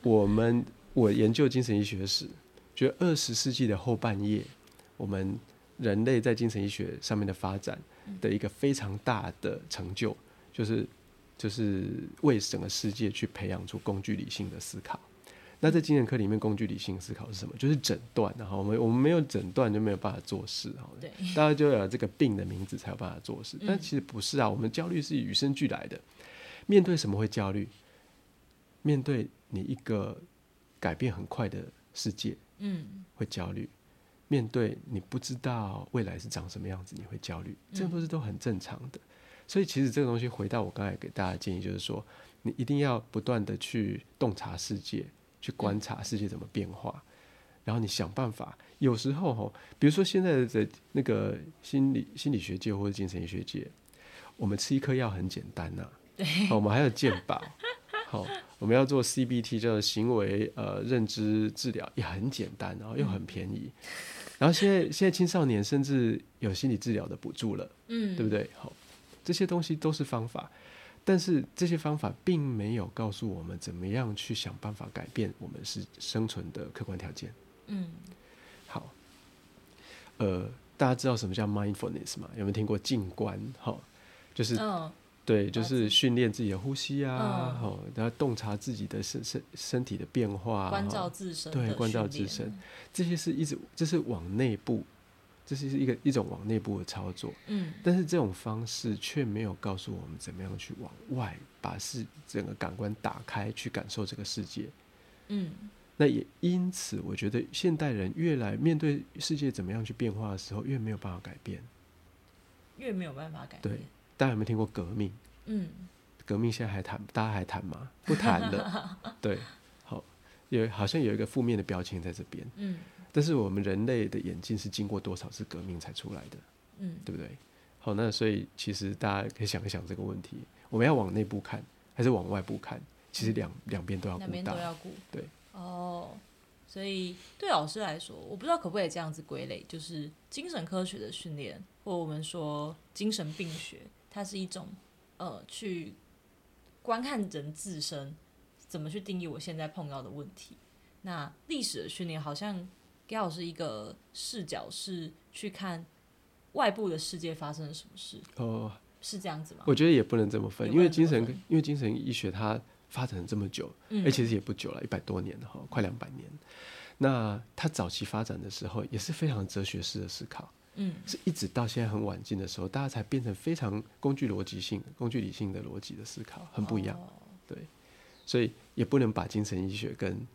我们我研究精神医学史，觉得二十世纪的后半叶，我们人类在精神医学上面的发展的一个非常大的成就，就是就是为整个世界去培养出工具理性的思考。那在精神科里面，工具理性思考是什么？就是诊断。然后我们我们没有诊断就没有办法做事哈。对，大家就要有这个病的名字才有办法做事。嗯但其实不是啊，我们焦虑是与生俱来的。面对什么会焦虑？面对你一个改变很快的世界嗯会焦虑；面对你不知道未来是长什么样子，你会焦虑。这都是都很正常的。所以其实这个东西回到我刚才给大家的建议，就是说，你一定要不断的去洞察世界，去观察世界怎么变化。然后你想办法。有时候哈，比如说现在的那个心理心理学界或者精神医学界，我们吃一颗药很简单呐、对，好，我们还有健保，好，我们要做 CBT 叫做行为呃认知治疗，也很简单，然后又很便宜。然后现在现在青少年甚至有心理治疗的补助了，嗯，对不对？好，这些东西都是方法，但是这些方法并没有告诉我们怎么样去想办法改变我们是生存的客观条件。嗯，好，呃，大家知道什么叫 mindfulness 吗？有没有听过静观？好，就是嗯，对，就是训练自己的呼吸啊，嗯。好、然后洞察自己的身身身体的变化、啊，关照自身对关照自身，这些是一直这是往内部，这是一个一种往内部的操作，嗯。但是这种方式却没有告诉我们怎么样去往外把世整个感官打开，去感受这个世界。嗯。那也因此，我觉得现代人越来面对世界怎么样去变化的时候，越没有办法改变。越没有办法改对。变，大家有没有听过革命？嗯革命现在还谈，大家还谈吗？不谈了。对，好，有好像有一个负面的标签在这边，嗯但是我们人类的演进是经过多少次革命才出来的，嗯对不对？好，那所以其实大家可以想一想这个问题：我们要往内部看，还是往外部看？其实两两边都要顾到两边都。要顾。对，哦，所以对老师来说，我不知道可不可以这样子归类，就是精神科学的训练，或我们说精神病学，它是一种呃去观看人自身怎么去定义我现在碰到的问题。那历史的训练好像给老师一个视角，是去看外部的世界发生了什么事，哦，是这样子吗？我觉得也不能这么分，因为精神因为精神医学它发展了这么久，嗯而其实也不久了，一百多年了哈，快两百年。那它早期发展的时候也是非常哲学式的思考，嗯是一直到现在很晚近的时候，大家才变成非常工具逻辑性、工具理性的逻辑的思考，很不一样。哦所以也不能把精神医学跟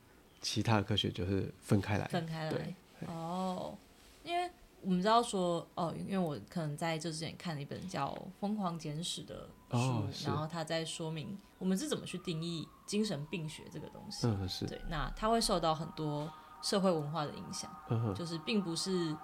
其他的科学就是分开来。分开来对。哦，因为我们知道说，哦，因为我可能在这之前看了一本叫《疯狂简史》的书，哦然后他在说明我们是怎么去定义精神病学这个东西。嗯，是，对，那它会受到很多社会文化的影响，嗯哼，就是并不是，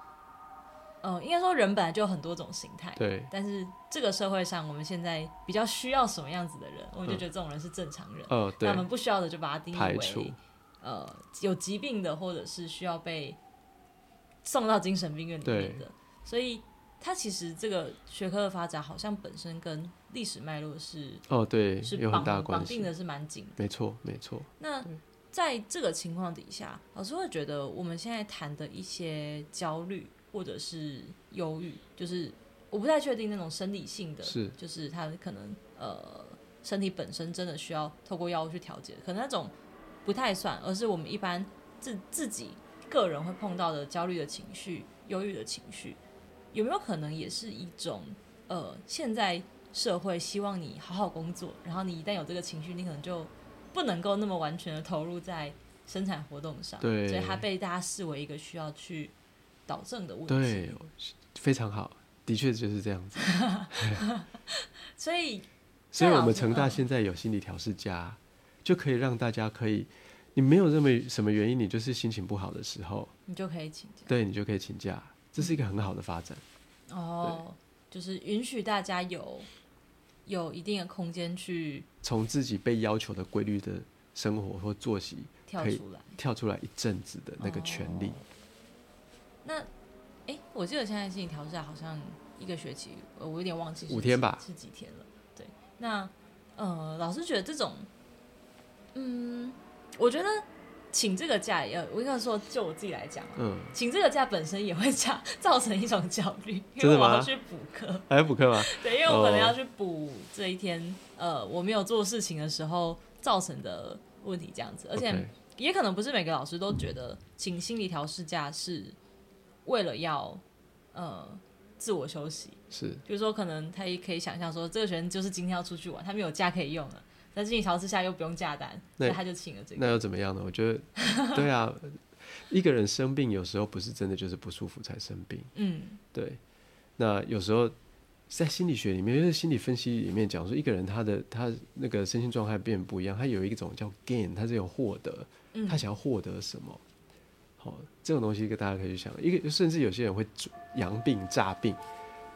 呃，应该说人本来就有很多种形态。对，但是这个社会上，我们现在比较需要什么样子的人，我们就嗯觉得这种人是正常人。哦，对那我，们不需要的就把它定义为，呃有疾病的，或者是需要被送到精神病院里面的。所以，它其实这个学科的发展，好像本身跟历史脉络是哦，对，是有很大的关系。绑绑定的是蛮紧的。没错，没错。那在这个情况底下，老师会觉得我们现在谈的一些焦虑或者是忧郁，就是我不太确定那种生理性的，是就是他可能呃身体本身真的需要透过药物去调节，可能那种不太算，而是我们一般自自己个人会碰到的焦虑的情绪、忧郁的情绪，有没有可能也是一种呃现在社会希望你好好工作，然后你一旦有这个情绪，你可能就不能够那么完全的投入在生产活动上，对所以它被大家视为一个需要去导正的问题。对，非常好，的确就是这样子。所以所以我们成大现在有心理调试家，就可以让大家可以，你没有认为什么原因，你就是心情不好的时候，你就可以请假。对你就可以请假，这是一个很好的发展。哦，就是允许大家有有一定的空间去从自己被要求的规律的生活或作息跳出来。跳出来一阵子的那个权利。那，哎，我记得现在心理调试好像一个学期，呃我有点忘记是几五天吧是几天了。对，那呃，老师觉得这种，嗯，我觉得请这个假也要，我应该说，就我自己来讲啊，嗯，请这个假本身也会 造造成一种焦虑，因为我要去补课。还要补课吗？对，因为我可能哦要去补这一天，呃，我没有做事情的时候造成的问题，这样子，而且也可能不是每个老师都觉得请心理调试假是为了要呃自我休息，是就是说可能他也可以想象说，这个学生就是今天要出去玩，他没有假可以用了，但心理调试下又不用假单，那他就请了这个那。又怎么样呢？我觉得，对啊，一个人生病有时候不是真的就是不舒服才生病，嗯对。那有时候在心理学里面，就是心理分析里面讲说，一个人他的他那个身心状态变不一样，他有一种叫 gain，他是有获得，嗯，他想要获得什么？好、这种东西跟大家可以去想，一个甚至有些人会阳病诈病，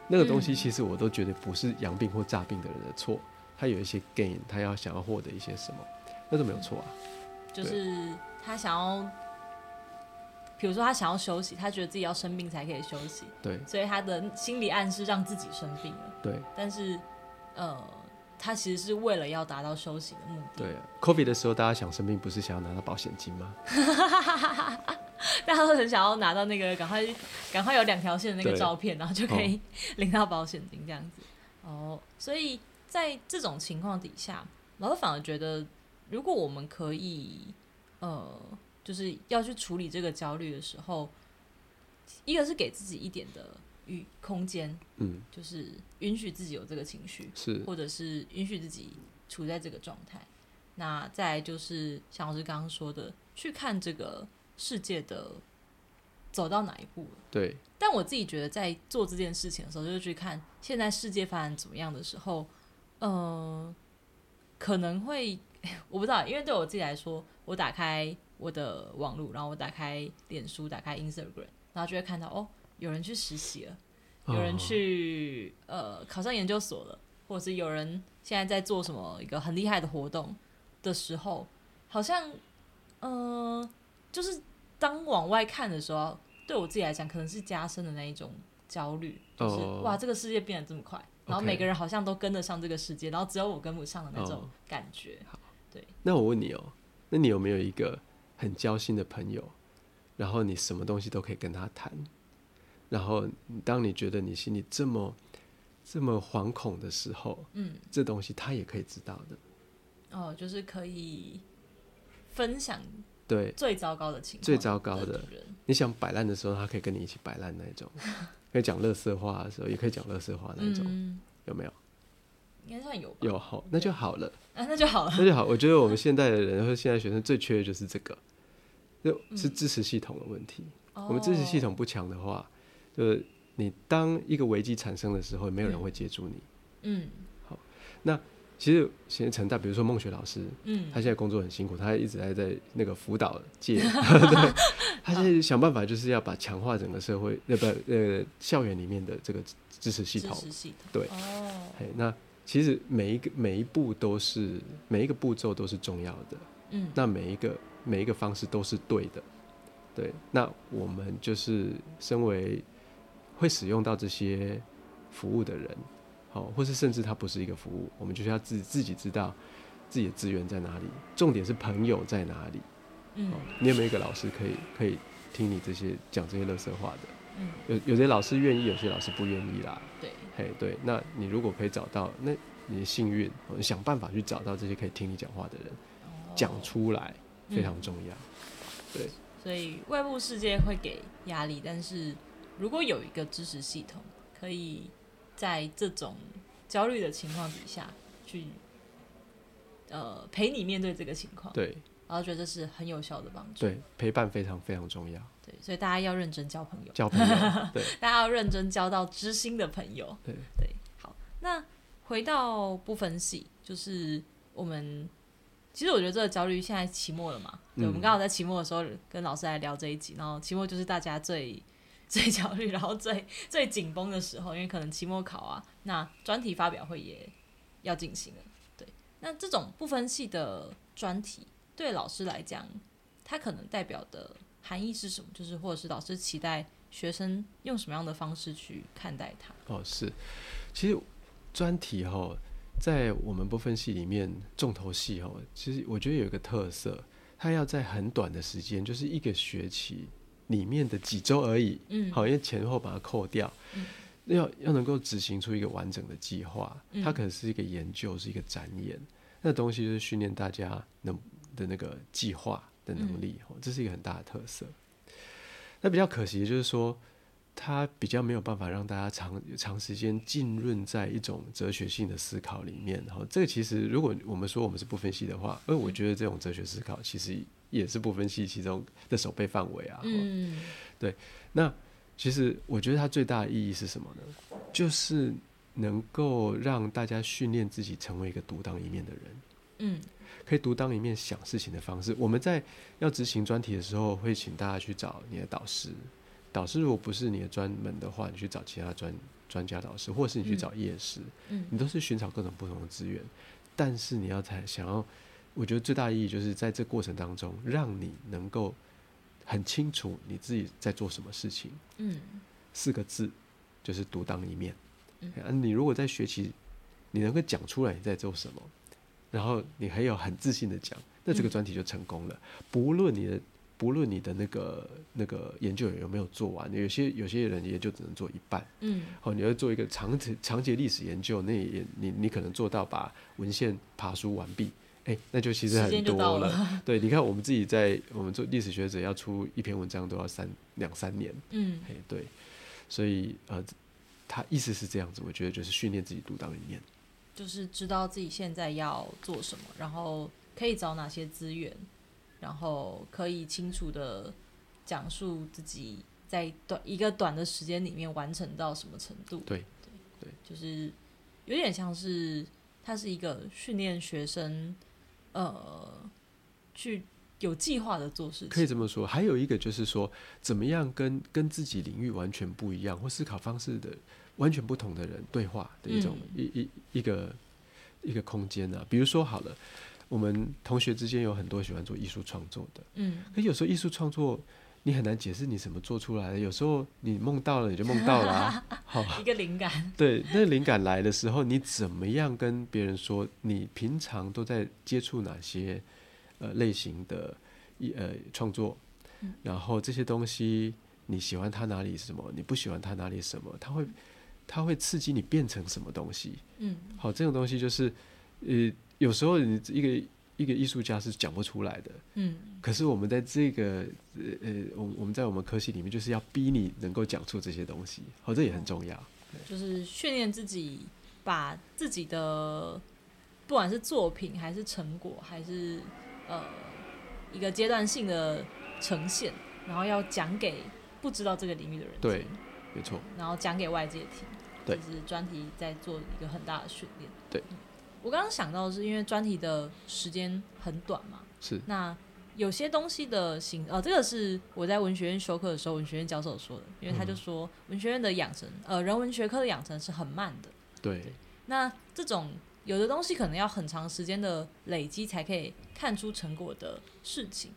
那个东西嗯其实我都觉得不是阳病或诈病的人的错，他有一些 gain，他要想要获得一些什么，那都没有错啊。就是他想要，比如说他想要休息，他觉得自己要生病才可以休息，对所以他的心理暗示让自己生病了。对但是，呃，他其实是为了要达到休息的目的。对，COVID 的时候大家想生病不是想要拿到保险金吗？大家都很想要拿到那个赶快赶快有两条线的那个照片，然后就可以 领到保险金这样子。哦，所以在这种情况底下，老师反而觉得，如果我们可以，呃，就是要去处理这个焦虑的时候，一个是给自己一点的与空间，嗯，就是允许自己有这个情绪，是或者是允许自己处在这个状态。那再就是像老师刚刚说的，去看这个世界的走到哪一步了。对，但我自己觉得，在做这件事情的时候，就是去看现在世界发展怎么样的时候，呃，可能会我不知道，因为对我自己来说，我打开我的网络，然后我打开脸书，打开 Instagram，然后就会看到哦，有人去实习了，有人哦去、呃考上研究所了，或者是有人现在在做什么一个很厉害的活动的时候，好像呃，就是当往外看的时候，对我自己来讲，可能是加深的那一种焦虑，就是、哦。哇，这个世界变得这么快，然后每个人好像都跟得上这个世界，然后只有我跟不上的那种哦。感觉。对。那我问你哦、那你有没有一个很交心的朋友，然后你什么东西都可以跟他谈，然后当你觉得你心里这么这么惶恐的时候，嗯，这东西他也可以知道的。哦，就是可以分享对，最糟糕的情况，最糟糕的人，你想摆烂的时候，他可以跟你一起摆烂那一种，可以讲乐色话的时候，也可以讲乐色话那一种，嗯，有没有？应该算有吧。有好，那就好了，啊，那就好了。那就好。我觉得我们现代的人和 现在学生最缺的就是这个，就是支持系统的问题。我们支持系统，不强的话，就是你当一个危机产生的时候，没有人嗯会接住你。嗯其实现在成大，比如说孟学老师，嗯。他现在工作很辛苦，他一直还在那个辅导界，对，他现在想办法就是要把强化整个社会，呃不呃校园里面的这个支持系统。支持系统，对哦，嘿，那其实每一个每一步都是每一个步骤都是重要的，嗯，那每一个每一个方式都是对的，对。那我们就是身为会使用到这些服务的人，好、或是甚至它不是一个服务，我们就是要自自己知道自己的资源在哪里，重点是朋友在哪里。嗯哦，你有没有一个老师可以可以听你这些讲这些乐色话的？嗯，有有些老师愿意，有些老师不愿意啦。对，嘿，对，那你如果可以找到，那你的幸运，哦你想办法去找到这些可以听你讲话的人，哦讲出来非常嗯重要。对所以外部世界会给压力，但是如果有一个支持系统，可以在这种焦虑的情况底下去，呃，陪你面对这个情况，对。然后觉得这是很有效的帮助。对，陪伴非常非常重要，对，所以大家要认真交朋友，交朋友，对。大家要认真交到知心的朋友。对。对，好，那回到不分析，就是我们其实我觉得这个焦虑现在期末了嘛，对，嗯我们刚好在期末的时候跟老师来聊这一集，然后期末就是大家最最焦虑，然后最 最紧绷的时候，因为可能期末考啊，那专题发表会也要进行了，对，那这种不分系的专题对老师来讲，它可能代表的含义是什么？就是或者是老师期待学生用什么样的方式去看待它？哦是。其实专题哈，在我们不分系里面重头戏哈，其实我觉得有一个特色，它要在很短的时间，就是一个学期里面的几周而已，嗯，好，因为前后把它扣掉，嗯要要能够执行出一个完整的计划，嗯它可能是一个研究，是一个展演，那东西就是训练大家能的那个计划的能力，哦，这是一个很大的特色。那比较可惜的就是说，它比较没有办法让大家长长时间浸润在一种哲学性的思考里面。然后，这个其实如果我们说我们是不分析的话，而我觉得这种哲学思考其实也是不分析其中的守备范围啊。嗯，对那其实我觉得它最大的意义是什么呢？就是能够让大家训练自己成为一个独当一面的人。嗯可以独当一面想事情的方式。我们在要执行专题的时候，会请大家去找你的导师。导师如果不是你的专门的话，你去找其他专专家导师，或者是你去找业师，嗯你都是寻找各种不同的资源。但是你要才想要，我觉得最大意义就是在这过程当中，让你能够很清楚你自己在做什么事情。嗯四个字就是独当一面。嗯啊，你如果在学习，你能够讲出来你在做什么，然后你还有很自信的讲，那这个嗯专题就成功了。不论你的不论你的那个那个研究有没有做完，有些有些人研究只能做一半。嗯哦，你要做一个长长节历史研究，那也你你可能做到把文献爬书完毕，哎、那就其实很时间就到多了 对，你看我们自己在我们做历史学者要出一篇文章都要三两三年。嗯哎，对，所以呃，他意思是这样子，我觉得就是训练自己独当一面。就是知道自己现在要做什么，然后可以找哪些资源，然后可以清楚的讲述自己在短一个短的时间里面完成到什么程度。对就是有点像是它是一个训练学生，呃，去有计划的做事情。可以这么说。还有一个就是说，怎么样跟跟自己领域完全不一样或思考方式的完全不同的人对话的一种、嗯一一一个一个空间啊。比如说好了，我们同学之间有很多喜欢做艺术创作的，嗯可有时候艺术创作。你很难解释你怎么做出来的，有时候你梦到了你就梦到了、啊，好，一个灵感。对，那灵感来的时候，你怎么样跟别人说？你平常都在接触哪些呃类型的艺呃创作？嗯然后这些东西你喜欢它哪里什么？你不喜欢它哪里什么？它会它会刺激你变成什么东西？嗯好，这种东西就是呃有时候你一个一个艺术家是讲不出来的，嗯。可是我们在这个呃呃我我们在我们科系里面就是要逼你能够讲出这些东西，好，这也很重要。就是训练自己，把自己的不管是作品还是成果，还是呃一个阶段性的呈现，然后要讲给不知道这个领域的人听，对没错。然后讲给外界听，对。就是专题在做一个很大的训练。对。嗯我刚刚想到的是因为专题的时间很短嘛，是。那有些东西的形，呃，这个是我在文学院修课的时候，文学院教授说的，因为他就说文学院的养成，呃，人文学科的养成是很慢的。对，那这种有的东西可能要很长时间的累积才可以看出成果的事情，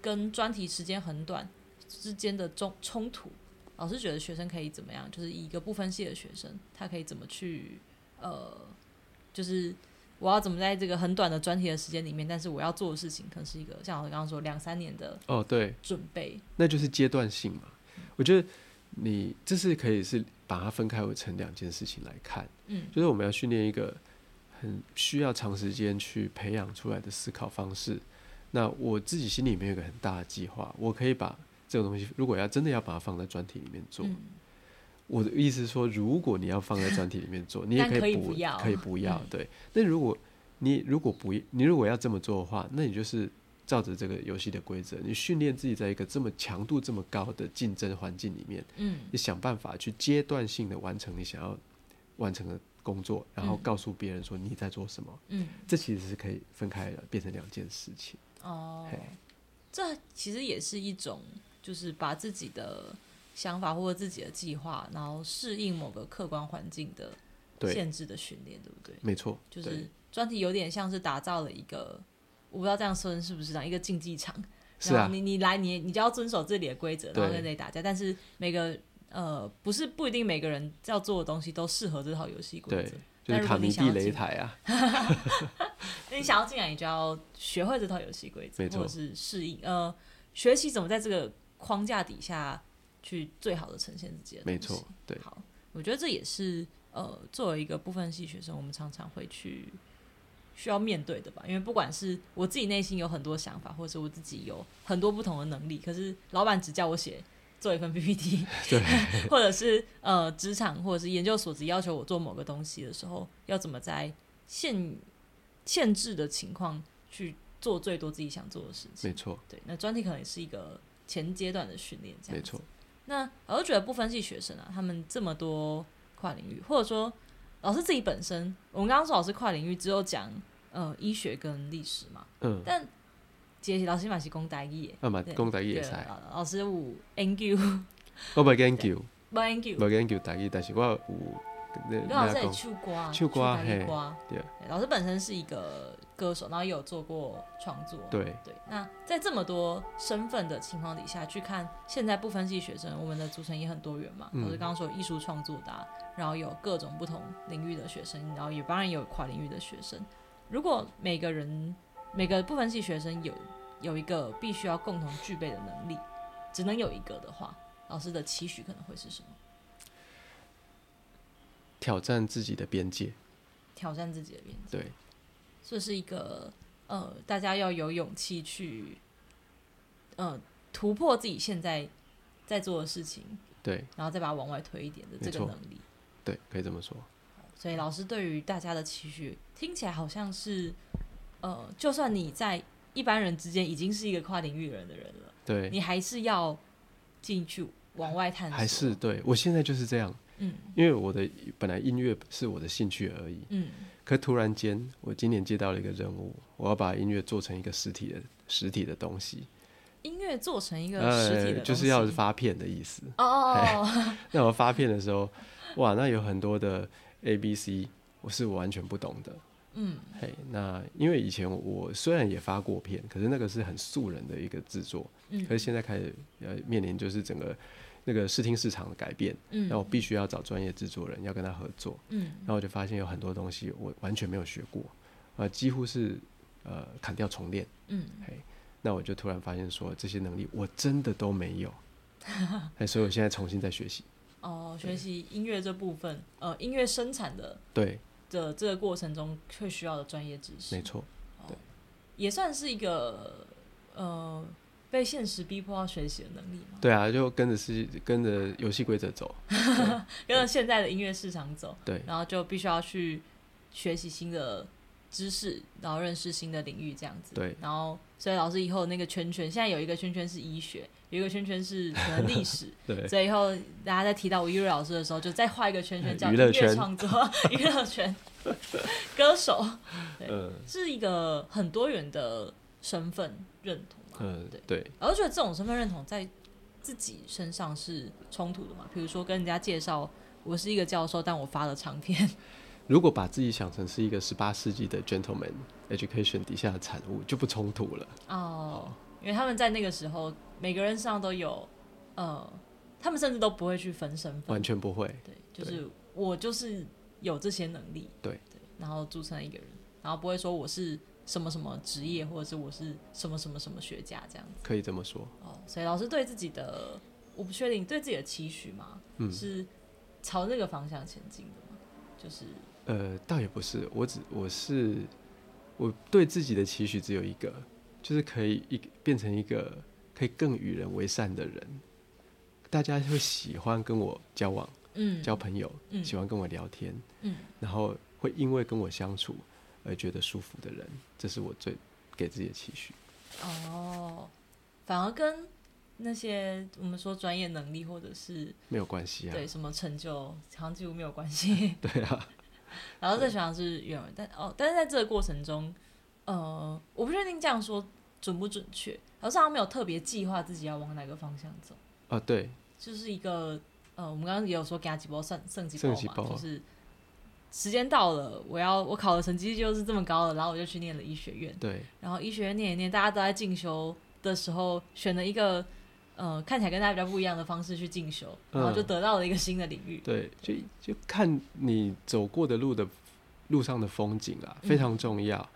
跟专题时间很短之间的冲冲突，老师觉得学生可以怎么样？就是以一个不分系的学生，他可以怎么去呃，就是我要怎么在这个很短的专题的时间里面，但是我要做的事情可能是一个像我刚刚说两三年的哦，对，准备。那就是阶段性嘛。我觉得你这是可以是把它分开为成两件事情来看，嗯就是我们要训练一个很需要长时间去培养出来的思考方式。那我自己心里面有个很大的计划，我可以把这个东西，如果要真的要把它放在专题里面做，嗯我的意思是说，如果你要放在专题里面做，你也可以不不要可以不要，嗯对。那如果你如果不你如果要这么做的话，那你就是照着这个游戏的规则，你训练自己在一个这么强度这么高的竞争环境里面，嗯你想办法去阶段性的完成你想要完成的工作，然后嗯告诉别人说你在做什么。嗯这其实是可以分开的，变成两件事情。哦，这其实也是一种，就是把自己的想法或者自己的计划，然后适应某个客观环境的，限制的训练，对不对？没错，就是专题有点像是打造了一个，我不知道这样说是不是这样一个竞技场，然后，你你来你你就要遵守这里的规则，然后对在这里打架，但是每个呃不是不一定每个人要做的东西都适合这套游戏规对则。，就是果卡米蒂擂台啊，那你想要进来，你就要学会这套游戏规则，或者是适应。呃，学习怎么在这个框架底下去最好的呈现自己的东西。没错，对，好，我觉得这也是呃，作为一个部分系学生，我们常常会去需要面对的吧。因为不管是我自己内心有很多想法，或者是我自己有很多不同的能力，可是老板只叫我写做一份 PPT，对，或者是呃职场或者是研究所只要求我做某个东西的时候，要怎么在限限制的情况去做最多自己想做的事情没。错，对，那专题可能也是一个前阶段的训练，这样子没错。那我就觉得不分析学生啊，他们这么多跨领域，或者说老师自己本身，我们刚刚说老师跨领域只有讲呃医学跟历史嘛，嗯，但杰西老师嘛是讲台语的，啊嘛对讲台语会对使，老老师有研究，我无研究，无研究，无研究台语，但是我有老师也唱歌，唱歌台语嘿歌。对。对老师本身是一个歌手，然后也有做过创作。对，对，那在这么多身份的情况底下去看，现在不分系学生，我们的组成也很多元嘛。嗯老师刚刚说艺术创作的、啊，然后有各种不同领域的学生，然后也当然也有跨领域的学生。如果每个人每个不分系学生有有一个必须要共同具备的能力，只能有一个的话，老师的期许可能会是什么？挑战自己的边界，挑战自己的边界。对，这是一个呃，大家要有勇气去呃突破自己现在在做的事情，对。然后再把它往外推一点的这个能力。对，可以这么说，所以老师对于大家的期许，听起来好像是呃，就算你在一般人之间已经是一个跨领域人的人了，对，你还是要进去往外探索。还是对我现在就是这样，嗯。因为我的本来音乐是我的兴趣而已，嗯。可突然间我今年接到了一个任务，我要把音乐做成一个实体的实体的东西，音乐做成一个实体的、呃就是要发片的意思。哦哦哦，那我发片的时候，哇，那有很多的 A B C，我是完全不懂的。嗯。嘿，那因为以前我虽然也发过片，可是那个是很素人的一个制作，嗯。可是现在开始呃面临就是整个那个视听市场的改变，嗯，那我必须要找专业制作人，要跟他合作。嗯然后我就发现有很多东西我完全没有学过，呃，几乎是呃砍掉重练。嗯嘿，那我就突然发现说这些能力我真的都没有，哎，所以我现在重新在学习。哦，学习音乐这部分，呃，音乐生产的对，的这个过程中会需要的专业知识没，错，对也算是一个呃被现实逼迫要学习的能力嘛。对啊，就跟着是跟着游戏规则走。跟着现在的音乐市场走，对然后就必须要去学习新的知识，然后认识新的领域，这样子。对然后，所以老师以后那个圈圈，现在有一个圈圈是医学，有一个圈圈是可能历史，对，所以以后大家在提到吴一瑞老师的时候，就再画一个圈圈，叫音乐创作、娱乐圈、歌手，对嗯是一个很多元的身份认同嘛。嗯对，对，然后觉得这种身份认同在自己身上是冲突的嘛？比如说跟人家介绍我是一个教授，但我发了长篇，如果把自己想成是一个十八世纪的 gentleman education 底下的产物，就不冲突了。哦，因为他们在那个时候每个人身上都有，呃，他们甚至都不会去分身份完，全不会。对，就是我就是有这些能力，对然后组成一个人，然后不会说我是什么什么职业，或者是我是什么什么什么学家这样子。可以这么说。哦，所以老师对自己的，我不确定对自己的期许吗，嗯是朝那个方向前进的吗？就是呃，倒也不是，我只我是我对自己的期许只有一个，就是可以一变成一个可以更与人为善的人。大家会喜欢跟我交往、嗯交朋友，嗯喜欢跟我聊天，嗯然后会因为跟我相处而觉得舒服的人，这是我最给自己的期许。哦，反而跟那些我们说专业能力或者是没有关系啊，对什么成就，好像几乎没有关系。对啊，然后最喜欢是原文，但哦，但是在这个过程中，呃，我不确定这样说准不准确，好像没有特别计划自己要往哪个方向走，哦对，就是一个呃，我们刚刚也有说给他几包剩剩几包嘛，包就是时间到了，我要我考的成绩就是这么高了，然后我就去念了医学院，对，然后医学院念一念，大家都在进修的时候，选了一个呃看起来跟大家比较不一样的方式去进修，然后就嗯得到了一个新的领域。对，就就看你走过的路的路上的风景啊，非常重要。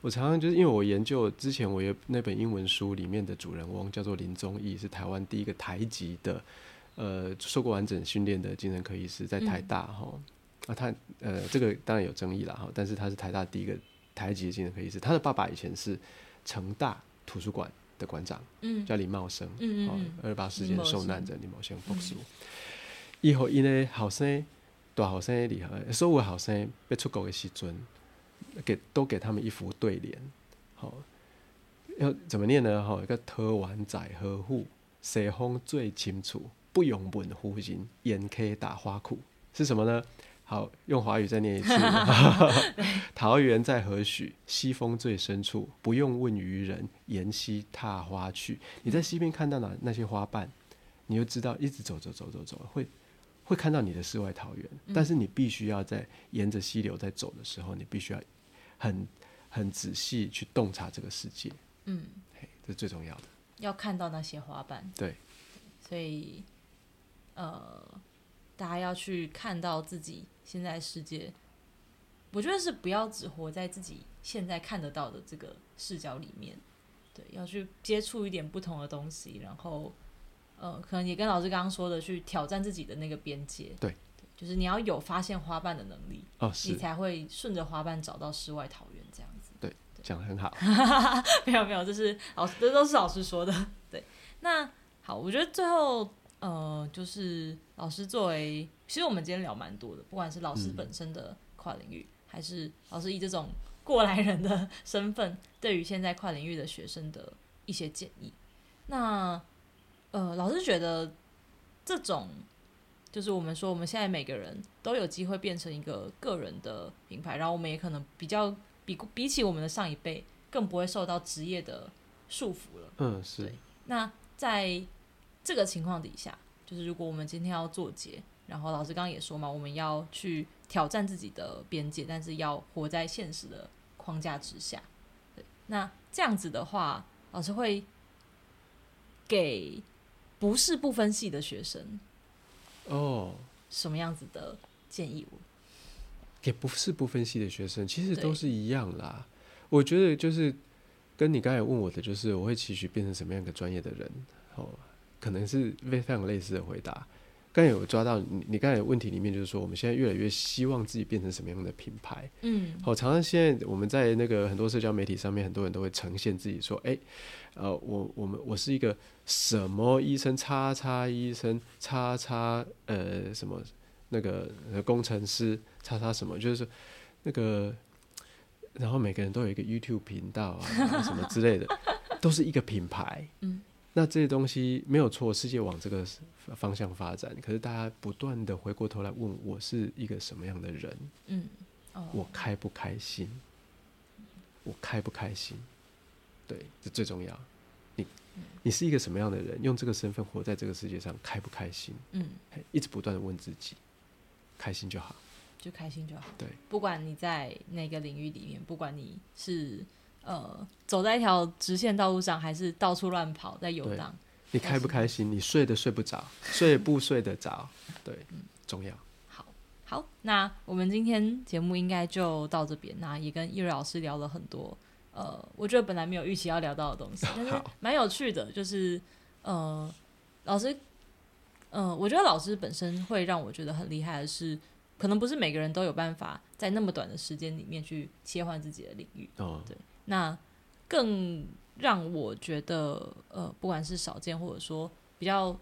我常常就是因为我研究之前，我有那本英文书里面的主人翁叫做林宗义，是台湾第一个台籍的呃受过完整训练的精神科医师，在台大哈、啊，他呃这个当然有争议了哈，但是他是台大第一个台籍的精神科医师，他的爸爸以前是成大图书馆的馆长，嗯叫李茂生，哦嗯嗯嗯，二八事件受难者李茂生博士。嗯以后因的后生大后生厉害，所有的后生要出国的时阵，给都给他们一副对联，好、要怎么念呢？哈、一个托完仔呵护，西风最清楚，不用问夫人，眼科打花裤，是什么呢？好，用华语再念一次。桃源在何许？西风最深处。不用问渔人，沿溪踏花去。你在西边看到哪那些花瓣，你就知道一直走走走走走，会会看到你的世外桃源。但是你必须要在沿着溪流在走的时候，你必须要很很仔细去洞察这个世界。嗯，嘿，这是最重要的。要看到那些花瓣。对，所以呃，大家要去看到自己现在世界。我觉得是不要只活在自己现在看得到的这个视角里面，对，要去接触一点不同的东西，然后呃，可能也跟老师刚刚说的，去挑战自己的那个边界。对，就是你要有发现花瓣的能力，哦，你才会顺着花瓣找到世外桃源这样子。对讲的很好。没有没有，这是老师，这都是老师说的。对，那好，我觉得最后呃，就是老师作为，其实我们今天聊蛮多的，不管是老师嗯本身的跨领域，还是老师以这种过来人的 身份，对于现在跨领域的学生的一些建议。那呃，老师觉得这种就是我们说我们现在每个人都有机会变成一个个人的品牌，然后我们也可能比较比比起我们的上一辈，更不会受到职业的束缚了。嗯，是对那在这个情况底下，就是如果我们今天要做结，然后老师刚刚也说嘛，我们要去挑战自己的边界，但是要活在现实的框架之下。对，那这样子的话，老师会给不是不分系的学生哦。什么样子的建议？也不是不分系的学生，其实都是一样啦。我觉得就是跟你刚才问我的，就是我会期许变成什么样一个专业的人，哦，可能是非非常类似的回答。刚才有抓到你，你刚才的问题里面就是说，我们现在越来越希望自己变成什么样的品牌？嗯。好，常常现在我们在那个很多社交媒体上面，很多人都会呈现自己说，哎、呃，我我们我是一个什么医生，叉叉医生，叉叉呃什么？那个呃工程师，叉叉什么，就是说那个，然后每个人都有一个 YouTube 频道啊，什么之类的，都是一个品牌。嗯，那这些东西没有错，世界往这个方向发展，可是大家不断的回过头来问我是一个什么样的人。嗯，哦，我开不开心？我开不开心？对，这最重要。你你是一个什么样的人？用这个身份活在这个世界上，开不开心？嗯，一直不断的问自己，开心就好。就开心就好。对，不管你在哪个领域里面，不管你是呃走在一条直线道路上，还是到处乱跑在游荡，你开不开心？你睡得睡不着，睡不睡得着？对，嗯重要。好，好，那我们今天节目应该就到这边。那也跟易瑞老师聊了很多，呃，我觉得本来没有预期要聊到的东西，但是蛮有趣的。就是呃，老师，呃，我觉得老师本身会让我觉得很厉害的是，可能不是每个人都有办法在那么短的时间里面去切换自己的领域。哦，那更让我觉得，呃，不管是少见或者说比较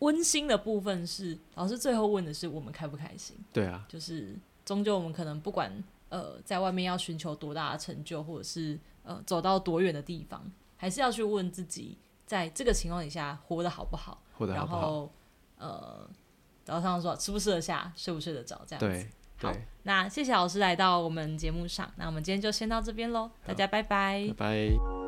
温馨的部分是，老师最后问的是我们开不开心？对啊，就是终究我们可能不管呃在外面要寻求多大的成就，或者是呃走到多远的地方，还是要去问自己，在这个情况底下活得好不好，然活得好不好？后呃，早上说吃不吃得下，睡不睡得着，这样子。对好，那谢谢老师来到我们节目上，那我们今天就先到这边喽，大家拜拜拜拜。